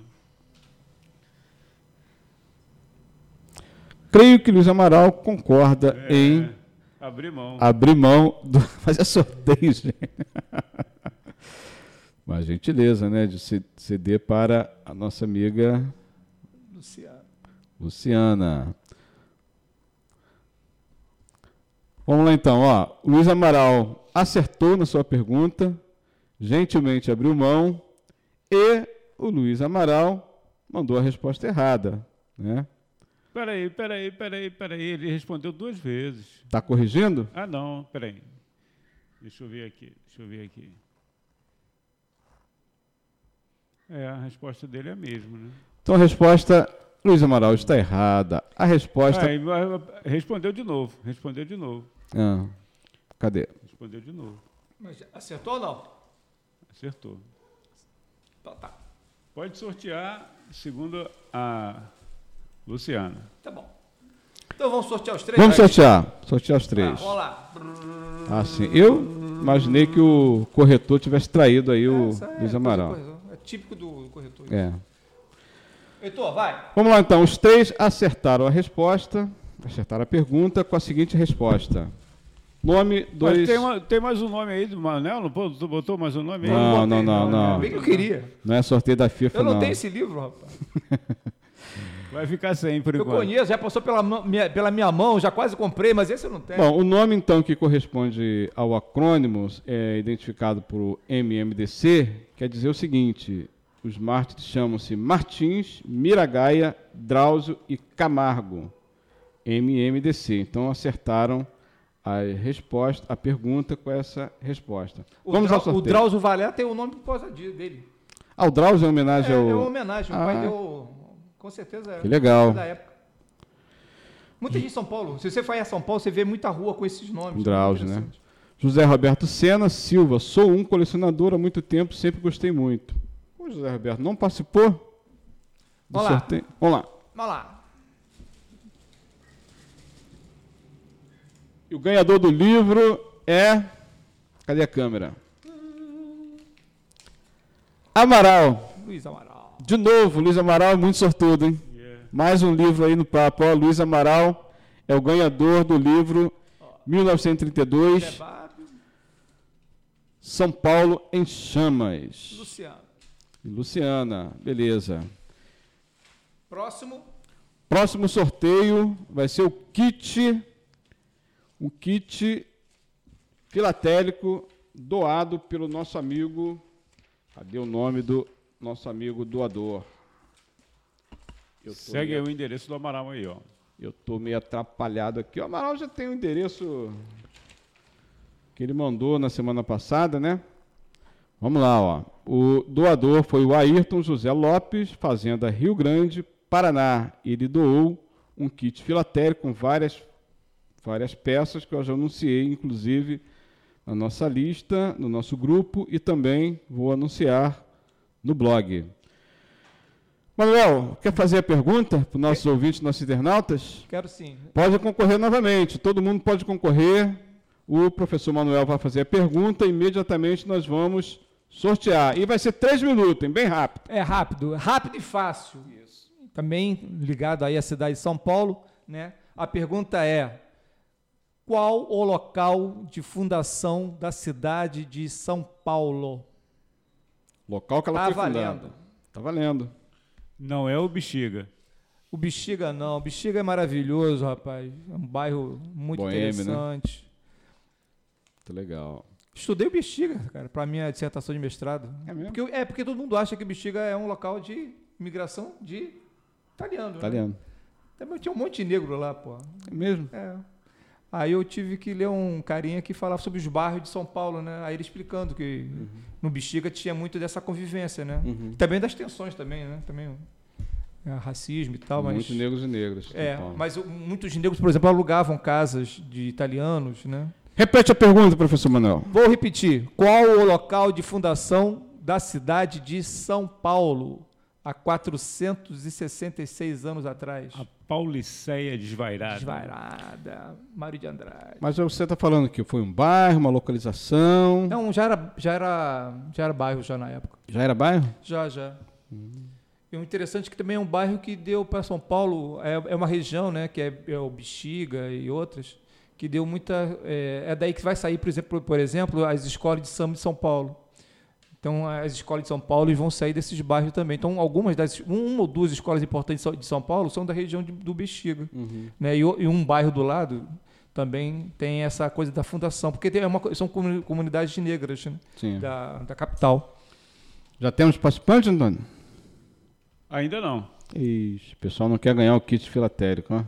Speaker 1: Creio que Luiz Amaral concorda
Speaker 3: É,
Speaker 1: em
Speaker 3: Abrir mão.
Speaker 1: abrir mão do fazer sorteio, gente. Mas gentileza, né, de ce- ceder para a nossa amiga
Speaker 2: Luciano.
Speaker 1: Luciana. Vamos lá então, ó. Luiz Amaral acertou na sua pergunta, gentilmente abriu mão e o Luiz Amaral mandou a resposta errada, né?
Speaker 3: Peraí, peraí, peraí, peraí. Ele respondeu duas vezes.
Speaker 1: Tá corrigindo?
Speaker 3: Ah, não, peraí. Deixa eu ver aqui, deixa eu ver aqui. É, a resposta dele é a mesma, né?
Speaker 1: Então a resposta Luiz Amaral está errada. A resposta
Speaker 3: Ah, ele vai- respondeu de novo, respondeu de novo,
Speaker 1: Ah, cadê?
Speaker 3: respondeu de novo.
Speaker 2: Mas acertou ou não?
Speaker 3: Acertou.
Speaker 2: Então tá.
Speaker 3: Pode sortear, segundo a Luciana.
Speaker 2: Tá bom. Então vamos sortear os três?
Speaker 1: Vamos
Speaker 2: Vai.
Speaker 1: sortear, sortear os
Speaker 2: Ah,
Speaker 1: três.
Speaker 2: vamos lá.
Speaker 1: Ah, sim. Eu imaginei que o corretor tivesse traído aí o
Speaker 2: é
Speaker 1: Luiz Amaral.
Speaker 2: corretor. É típico do corretor.
Speaker 1: É.
Speaker 2: Heitor, vai.
Speaker 1: Vamos lá então, os três acertaram a resposta, acertaram a pergunta com a seguinte resposta. Nome,
Speaker 3: Mas
Speaker 1: dois...
Speaker 3: tem, uma- tem mais um nome aí do Manel? Não botou mais um nome aí?
Speaker 1: Não,
Speaker 2: botei,
Speaker 1: não, não, não.
Speaker 2: Bem que eu queria.
Speaker 1: Não é sorteio da FIFA,
Speaker 2: Eu não,
Speaker 1: não.
Speaker 2: tenho esse livro, rapaz.
Speaker 3: Vai ficar sem por
Speaker 2: Eu
Speaker 3: enquanto.
Speaker 2: conheço, já passou pela, minha, pela minha mão, já quase comprei, mas esse eu não tenho.
Speaker 1: Bom, o nome então que corresponde ao acrônimo é identificado por MMDC, quer dizer o seguinte: os mártires chamam-se Martins, Miragaia, Drauzio e Camargo. MMDC. Então acertaram a resposta, a pergunta com essa resposta.
Speaker 2: O,
Speaker 1: Vamos
Speaker 2: Drau,
Speaker 1: ao sorteio.
Speaker 2: o Drauzio Valé tem o nome por causa de- dele.
Speaker 1: Ah, o Drauzio é
Speaker 2: É,
Speaker 1: homenagem
Speaker 2: é
Speaker 1: ao...
Speaker 2: uma homenagem. O pai
Speaker 1: Ah.
Speaker 2: deu. Com certeza é.
Speaker 1: Que legal.
Speaker 2: Da época. Muita gente em São Paulo. Se você for a São Paulo, você vê muita rua com esses nomes.
Speaker 1: Drauzio, né? José Roberto Sena Silva, sou um colecionador há muito tempo, sempre gostei muito. O José Roberto não participou
Speaker 2: Vamos lá.
Speaker 1: sorteio? Vamos lá.
Speaker 2: Vamos lá.
Speaker 1: E o ganhador do livro é. Cadê a câmera? Amaral.
Speaker 2: Luiz Amaral.
Speaker 1: De novo, Luiz Amaral é muito sortudo, hein? Mais um livro aí no papo. Ó, Luiz Amaral é o ganhador do livro 1932,
Speaker 2: Zé Bábio,
Speaker 1: São Paulo em Chamas.
Speaker 2: Luciano.
Speaker 1: E Luciana, beleza.
Speaker 2: Próximo.
Speaker 1: Próximo sorteio vai ser o kit, o kit filatélico doado pelo nosso amigo. Cadê o nome do nosso amigo doador?
Speaker 3: Segue
Speaker 1: meio,
Speaker 3: aí o endereço do Amaral aí, ó.
Speaker 1: eu tô meio atrapalhado aqui. O Amaral já tem o endereço que ele mandou na semana passada, né? Vamos lá, ó. O doador foi o Ayrton José Lopes, Fazenda Rio Grande, Paraná. Ele doou um kit filatélico com várias, várias peças que eu já anunciei, inclusive, na nossa lista, no nosso grupo e também vou anunciar no blog. Manuel, quer fazer a pergunta para os nossos ouvintes, nossos internautas?
Speaker 2: Quero sim.
Speaker 1: Pode concorrer novamente, todo mundo pode concorrer. O professor Manuel vai fazer a pergunta e imediatamente nós vamos sortear. E vai ser três minutos, hein? bem rápido.
Speaker 2: É rápido, rápido e fácil. Também ligado aí à cidade de São Paulo, né? A pergunta é: qual o local de fundação da cidade de São Paulo?
Speaker 1: Local que ela
Speaker 2: Tá
Speaker 1: foi fundada.
Speaker 2: valendo.
Speaker 1: Tá valendo.
Speaker 3: Não é o Bexiga.
Speaker 2: O Bexiga não, o Bexiga é maravilhoso, rapaz. É um bairro muito
Speaker 1: Boêmio, né?
Speaker 2: interessante.
Speaker 1: Muito legal.
Speaker 2: Estudei o Bexiga, cara, para minha dissertação de mestrado.
Speaker 1: É mesmo?
Speaker 2: Porque, é porque todo mundo acha que o Bexiga é um local de imigração de italiano. né?
Speaker 1: Italiano.
Speaker 2: Também tinha um monte de negro lá, pô.
Speaker 1: É mesmo?
Speaker 2: É. Aí eu tive que ler um carinha que falava sobre os bairros de São Paulo, né? Aí ele explicando que no Bexiga tinha muito dessa convivência, né?
Speaker 1: Uhum.
Speaker 2: Também das tensões também, né? Também é, racismo e tal, mas
Speaker 1: Muitos negros e negras.
Speaker 2: é, mas muitos negros, por exemplo, alugavam casas de italianos, né?
Speaker 1: Repete a pergunta, professor Manuel.
Speaker 2: Vou repetir. Qual o local de fundação da cidade de São Paulo há 466 anos atrás?
Speaker 3: A Pauliceia desvairada.
Speaker 2: Desvairada, Mário de Andrade.
Speaker 1: Mas você está falando que foi um bairro, uma localização.
Speaker 2: Não, já era, já era, já era bairro já na época.
Speaker 1: Já era bairro?
Speaker 2: Já, já. E o interessante é que também é um bairro que deu para São Paulo, é, é uma região, né, que é, é o Bexiga e outras, que deu muita. É, é daí que vai sair, por exemplo, por exemplo, as escolas de samba de São Paulo. Então, as escolas de São Paulo vão sair desses bairros também. Então, algumas das. Uma ou duas escolas importantes de São Paulo são da região de- do Bexiga. Né? E, e um bairro do lado também tem essa coisa da fundação, porque tem uma, co- são comuni- comunidades negras né? Da, da capital.
Speaker 1: Já temos participantes, Antônio?
Speaker 3: Ainda não.
Speaker 1: Ixi, o pessoal não quer ganhar o kit filatélico, ó.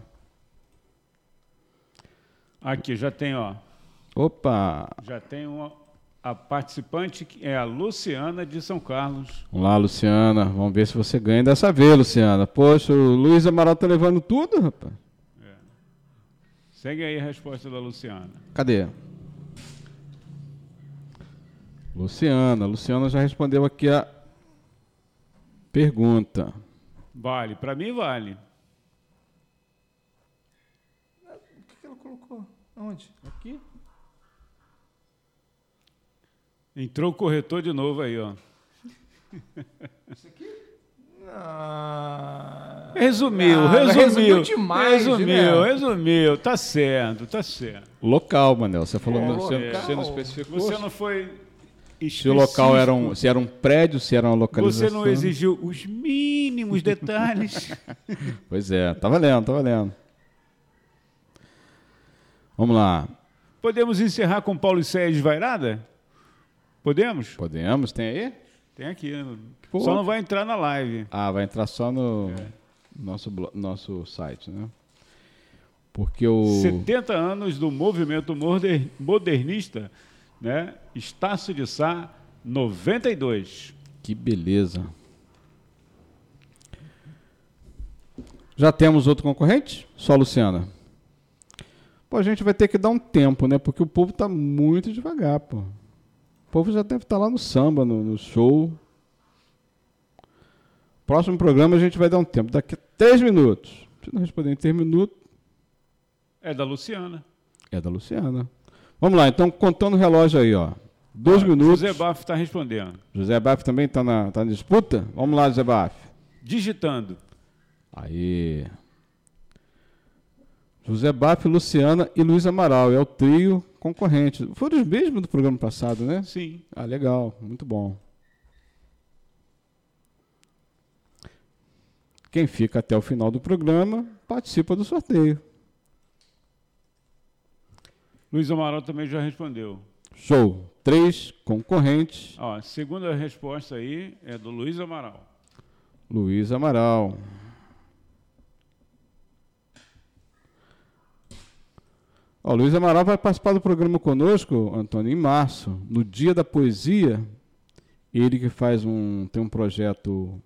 Speaker 3: Aqui, já tem, ó.
Speaker 1: Opa!
Speaker 3: Já tem uma. A participante é a Luciana de São Carlos.
Speaker 1: Vamos lá, Luciana. Vamos ver se você ganha dessa vez, Luciana. Poxa, o Luiz Amaral tá levando tudo, rapaz.
Speaker 3: Segue aí a resposta da Luciana.
Speaker 1: Cadê? Luciana. Luciana já respondeu aqui a pergunta.
Speaker 3: Vale, para mim vale.
Speaker 2: O que, que ela colocou? Onde?
Speaker 1: Aqui.
Speaker 3: Entrou o corretor de novo aí, ó.
Speaker 2: Ah,
Speaker 3: Resumiu,
Speaker 2: Ah,
Speaker 3: resumiu.
Speaker 2: resumiu demais,
Speaker 3: Resumiu,
Speaker 2: né?
Speaker 3: resumiu. Tá certo, tá certo.
Speaker 1: Local, Manel. Você falou,
Speaker 2: É,
Speaker 1: você,
Speaker 2: local.
Speaker 1: você não especificou.
Speaker 3: Você não foi.
Speaker 1: Se o local era um, se era um prédio, se era uma localização.
Speaker 3: Você não exigiu os mínimos detalhes.
Speaker 1: Pois é, tá valendo, tá valendo. Vamos lá.
Speaker 3: Podemos encerrar com Paulo e Céia desvairada? Podemos?
Speaker 1: Podemos? Tem aí?
Speaker 3: Tem aqui.
Speaker 1: Pô.
Speaker 3: Só não vai entrar na live.
Speaker 1: Ah, vai entrar só no nosso, blo- nosso site, né? Porque o.
Speaker 3: 70 anos do movimento moder- modernista, né? Estácio de Sá, 92.
Speaker 1: Que beleza. Já temos outro concorrente? Só a Luciana. Pô, a gente vai ter que dar um tempo, né? Porque o povo tá muito devagar, pô. O povo já deve estar lá no samba, no, no show. Próximo programa a gente vai dar um tempo. Daqui a três minutos. Se não responder em três minutos,
Speaker 3: É da Luciana.
Speaker 1: é da Luciana. Vamos lá, então, contando o relógio aí, ó. Dois
Speaker 3: Ó,
Speaker 1: minutos.
Speaker 3: José Bafo está respondendo.
Speaker 1: José Baf também está na, tá na disputa? Vamos lá, José Baf.
Speaker 3: Digitando.
Speaker 1: Aí. José Baf, Luciana e Luiz Amaral. É o trio concorrente. Foram os mesmos do programa passado, né?
Speaker 3: Sim.
Speaker 1: Ah, legal. Muito bom. Quem fica até o final do programa participa do sorteio.
Speaker 3: Luiz Amaral também já respondeu.
Speaker 1: Show. Três concorrentes.
Speaker 3: Ó, a segunda resposta aí é do Luiz Amaral.
Speaker 1: Luiz Amaral. Ó, Luiz Amaral vai participar do programa conosco, Antônio, em março, no Dia da Poesia. Ele que faz um tem um projeto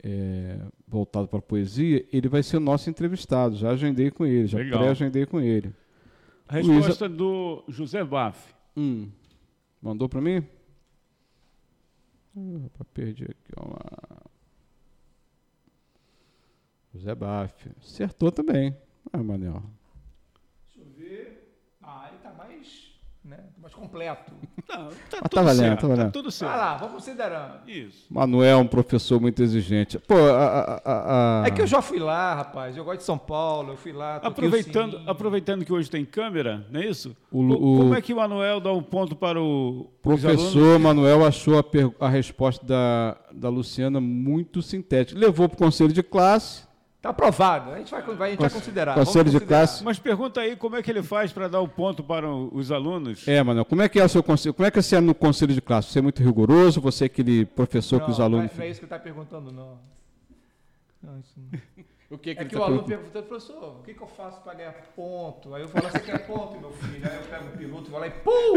Speaker 1: é, voltado para a poesia, ele vai ser o nosso entrevistado. Já agendei com ele, já pré-agendei com ele.
Speaker 3: A resposta do José Baf.
Speaker 1: Hum. Mandou para mim? Rapaz, perdi aqui, ó. lá. José Baf. Acertou também. Ah, Manel.
Speaker 2: Deixa eu ver. Ah, ele tá mais, né, mais completo.
Speaker 3: Não, tá
Speaker 1: Ah, tá valendo, tá valendo.
Speaker 3: tudo
Speaker 2: Vai
Speaker 3: certo.
Speaker 2: lá, vamos considerando.
Speaker 3: Isso.
Speaker 1: Manuel é um professor muito exigente. Pô, a, a- a- a-
Speaker 2: É que eu já fui lá, rapaz. Eu gosto de São Paulo, eu fui lá.
Speaker 3: Aproveitando, aproveitando que hoje tem câmera, não é isso?
Speaker 1: O- o-
Speaker 3: Como é que o Manuel dá um ponto para o
Speaker 1: professor Manuel achou a, per- a resposta da, da Luciana muito sintética. Levou para o conselho de classe.
Speaker 2: Tá aprovado. A gente vai, vai- a gente vai considerar. vamos
Speaker 1: conselho de
Speaker 2: considerar.
Speaker 1: classe.
Speaker 3: Mas pergunta aí como é que ele faz para dar o ponto para os alunos?
Speaker 1: É, Manuel, como é que é o seu conselho? Como é que você é no conselho de classe? Você é muito rigoroso? Você é aquele professor que os
Speaker 2: Não,
Speaker 1: alunos.
Speaker 2: Não é, não é isso que ele está perguntando, não. Não, isso não.
Speaker 1: O que,
Speaker 2: É
Speaker 1: ele
Speaker 2: que
Speaker 1: tá
Speaker 2: o aluno
Speaker 1: perguntando?
Speaker 2: pergunta, professor, o que, que eu faço para ganhar ponto? Aí eu falo, você quer ponto, meu filho? Aí eu pego o piloto e vou lá e pum!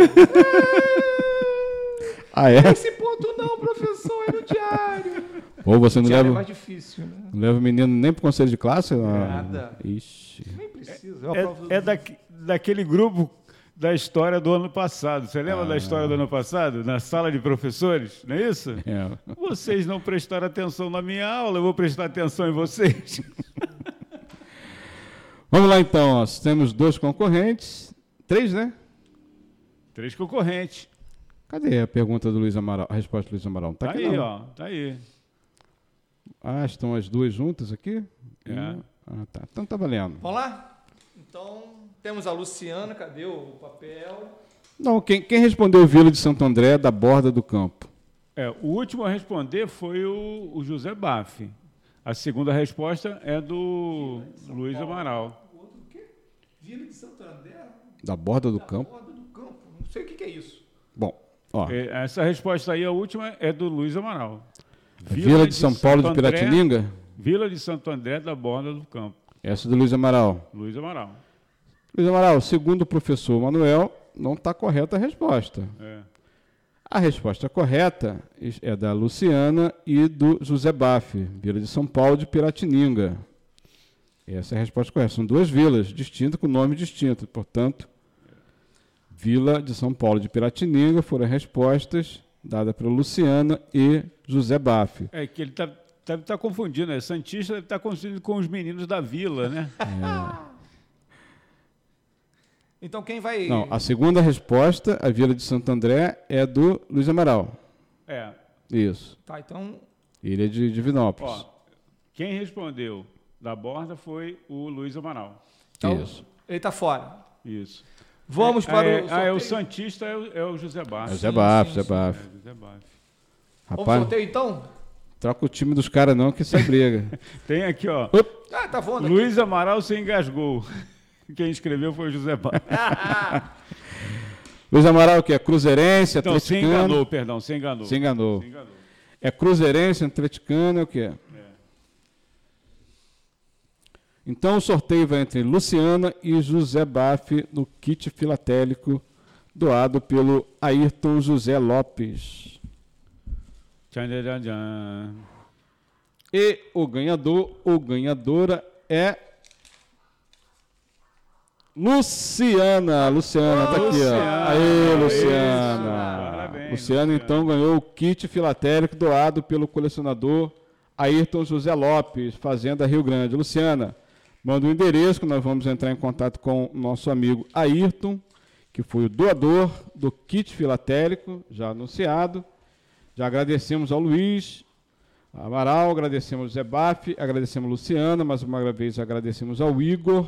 Speaker 1: Ah, é?
Speaker 2: Esse ponto não, professor, é no diário.
Speaker 1: Ou você não
Speaker 2: é
Speaker 1: leva,
Speaker 2: mais difícil, né?
Speaker 1: não leva o menino nem para o conselho de classe? Ah,
Speaker 2: Nada.
Speaker 1: Ixi.
Speaker 2: Nem precisa.
Speaker 3: É, é daque- daquele grupo da história do ano passado. Você lembra da história do ano passado? Na sala de professores, não é isso?
Speaker 1: É.
Speaker 3: Vocês não prestaram atenção na minha aula, eu vou prestar atenção em vocês.
Speaker 1: Vamos lá então, ó. temos dois concorrentes. Três, né?
Speaker 3: Três concorrentes.
Speaker 1: Cadê a pergunta do Luiz Amaral? A resposta do Luiz Amaral? Tá
Speaker 3: Tá
Speaker 1: aqui
Speaker 3: aí,
Speaker 1: não.
Speaker 3: ó. Tá aí.
Speaker 1: Ah, estão as duas juntas aqui?
Speaker 3: É.
Speaker 1: Uma- Ah, tá. Então tá valendo.
Speaker 2: Vamos lá? Então, temos a Luciana, cadê o papel?
Speaker 1: Não, quem, quem respondeu Vila de Santo André da borda do campo?
Speaker 3: É, o último a responder foi o, o José Baff. A segunda resposta é do Luiz Amaral.
Speaker 2: O outro o quê? Vila de Santo André?
Speaker 1: Da borda do
Speaker 2: Da
Speaker 1: campo?
Speaker 2: borda do campo. Não sei o que, que é isso.
Speaker 1: Bom, ó.
Speaker 3: É, Essa resposta aí, a última, é do Luiz Amaral.
Speaker 1: Vila, de São Paulo de
Speaker 3: Santo André-
Speaker 1: Piratininga?
Speaker 3: Vila de Santo André da Borda do Campo.
Speaker 1: Essa é do Luiz Amaral.
Speaker 3: Luiz Amaral.
Speaker 1: Luiz Amaral, segundo o professor Manuel, não está correta a resposta.
Speaker 3: É.
Speaker 1: A resposta correta é da Luciana e do José Baff, Vila de São Paulo de Piratininga. Essa é a resposta correta. São duas vilas distintas com nome distinto. Portanto, Vila de São Paulo de Piratininga foram as respostas dadas pela Luciana e José Baff.
Speaker 3: É que ele está tá, tá confundindo, né? Santista está confundindo com os meninos da vila, né?
Speaker 2: Então, quem vai...
Speaker 1: Não, a segunda resposta, a Vila de Santo André, é do Luiz Amaral.
Speaker 3: É.
Speaker 1: Isso.
Speaker 2: Tá, então...
Speaker 1: Ele é de Divinópolis.
Speaker 3: Ó, quem respondeu da Borda foi o Luiz Amaral.
Speaker 2: então
Speaker 1: Isso.
Speaker 2: Ele tá fora.
Speaker 3: Isso.
Speaker 2: Vamos
Speaker 3: É,
Speaker 2: para
Speaker 3: é,
Speaker 2: o
Speaker 3: Ah, é o? Santista, é o, é o José Baff.
Speaker 1: José
Speaker 2: sim,
Speaker 1: Baf, José.
Speaker 3: É,
Speaker 1: Baf.
Speaker 3: José Baff.
Speaker 2: Vamos
Speaker 1: Rapaz,
Speaker 2: sorteio, então?
Speaker 1: troca o time dos caras não, que isso é briga.
Speaker 3: Tem aqui, ó.
Speaker 2: Ah, tá voando
Speaker 3: Luiz Amaral se engasgou. Quem escreveu foi o José Baff.
Speaker 1: Luiz Amaral, que é cruzeirense,
Speaker 3: Então, se
Speaker 1: atleticano.
Speaker 3: enganou, perdão, se enganou.
Speaker 1: Se enganou.
Speaker 3: Se enganou.
Speaker 1: É cruzeirense, atleticano, é o quê? Então o sorteio vai entre Luciana e José Baff no kit filatélico doado pelo Ayrton José Lopes.
Speaker 3: Tchan, tchan, tchan.
Speaker 1: E o ganhador ou ganhadora é Luciana. Luciana, tá aqui, ó.
Speaker 3: Luciana.
Speaker 1: Aê. Luciana.
Speaker 3: Parabéns,
Speaker 1: Luciana,
Speaker 3: Luciana.
Speaker 1: então, ganhou o kit filatérico doado pelo colecionador Ayrton José Lopes, Fazenda Rio Grande. Luciana, manda o endereço que nós vamos entrar em contato com o nosso amigo Ayrton, que foi o doador do kit filatérico, já anunciado. Já agradecemos ao Luiz Amaral, agradecemos ao Zé Baf, agradecemos a Luciana, mais uma vez agradecemos ao Igor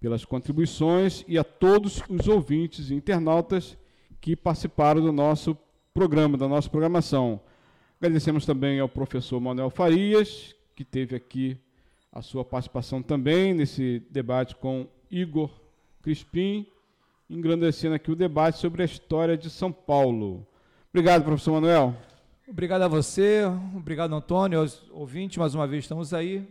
Speaker 1: pelas contribuições e a todos os ouvintes e internautas que participaram do nosso programa, da nossa programação. Agradecemos também ao professor Manuel Farias, que teve aqui a sua participação também nesse debate com Igor Crispim, engrandecendo aqui o debate sobre a história de São Paulo. Obrigado, professor Manuel.
Speaker 2: Obrigado a você, obrigado Antônio, aos ouvintes, mais uma vez estamos aí.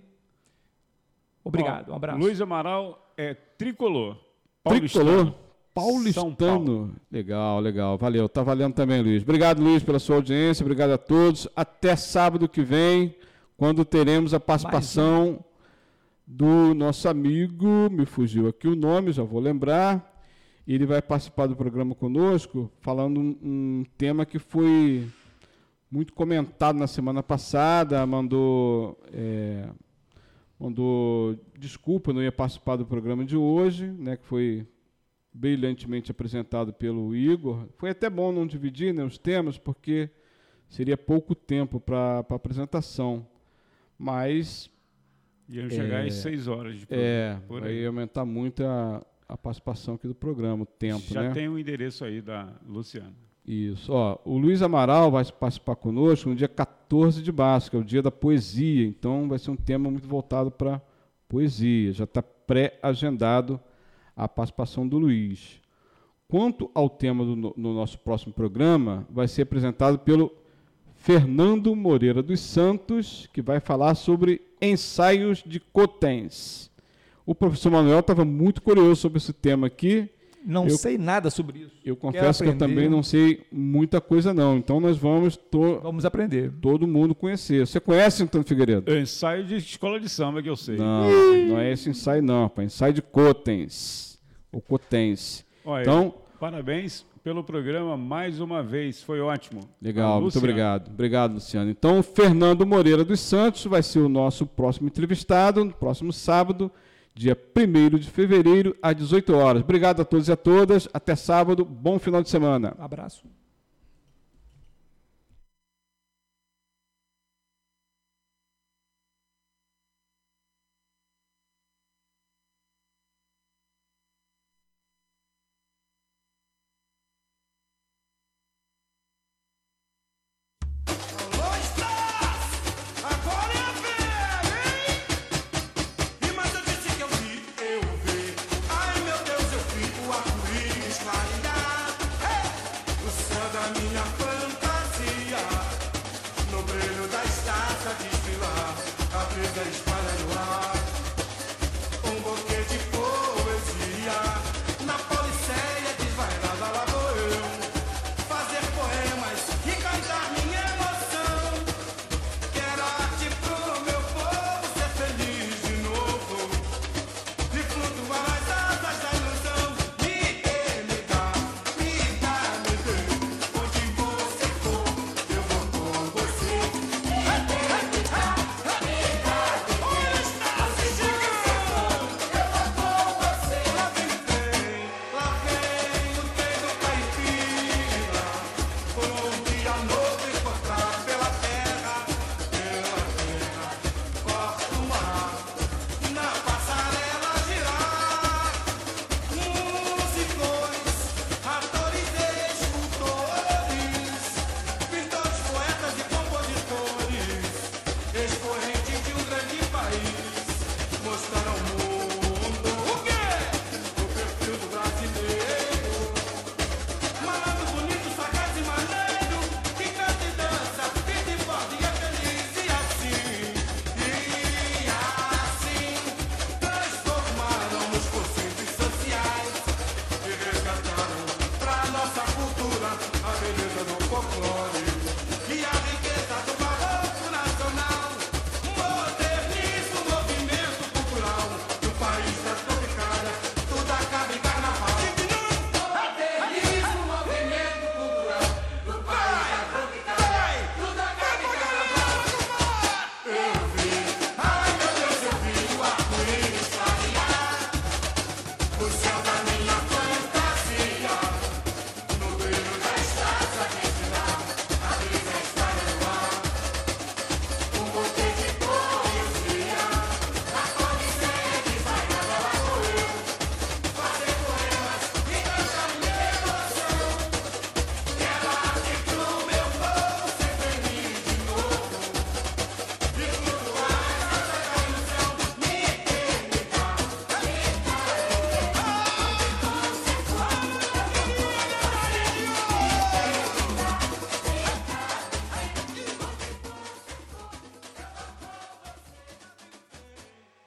Speaker 2: Obrigado, um abraço.
Speaker 3: Luiz Amaral é tricolor.
Speaker 1: Tricolor.
Speaker 3: Paulistano. São
Speaker 1: Paulistano.
Speaker 3: Paulo.
Speaker 1: Legal, legal. Valeu. Tá valendo também, Luiz. Obrigado, Luiz, pela sua audiência. Obrigado a todos. Até sábado que vem, quando teremos a participação do nosso amigo, me fugiu aqui o nome, já vou lembrar. Ele vai participar do programa conosco, falando um, um tema que foi muito comentado na semana passada, mandou é, mandou desculpa, não ia participar do programa de hoje, né, que foi brilhantemente apresentado pelo Igor. Foi até bom não dividir né, os temas, porque seria pouco tempo para a apresentação. Mas
Speaker 3: Iam chegar
Speaker 1: É,
Speaker 3: às seis horas de
Speaker 1: é,
Speaker 3: programa, por
Speaker 1: vai
Speaker 3: aí.
Speaker 1: aumentar muito a, a participação aqui do programa, o tempo,
Speaker 3: Já
Speaker 1: né?
Speaker 3: tem o endereço aí da Luciana.
Speaker 1: Isso. Ó, o Luiz Amaral vai participar conosco no dia 14 de março, que é o dia da poesia. Então vai ser um tema muito voltado para poesia. Já está pré-agendado a participação do Luiz. Quanto ao tema do no, no nosso próximo programa, vai ser apresentado pelo Fernando Moreira dos Santos, que vai falar sobre ensaios de Cotens. O professor Manuel estava muito curioso sobre esse tema aqui.
Speaker 2: Não
Speaker 1: Eu-
Speaker 2: sei nada sobre isso.
Speaker 1: Eu confesso que eu também não sei muita coisa não. Então nós vamos to-
Speaker 2: Vamos aprender.
Speaker 1: todo mundo conhecer. Você conhece Antônio Figueiredo?
Speaker 3: É ensaio de escola de samba que eu sei.
Speaker 1: Não, não é esse ensaio não, rapaz. Ensaio de Cotens. O Cotense.
Speaker 3: Olha,
Speaker 1: Então,
Speaker 3: parabéns pelo programa mais uma vez. Foi ótimo.
Speaker 1: legal, muito obrigado. Obrigado, Luciano. Então, Fernando Moreira dos Santos vai ser o nosso próximo entrevistado, no próximo sábado, dia 1 de fevereiro, às 18 horas. Obrigado a todos e a todas. Até sábado. Bom final de semana.
Speaker 2: Abraço.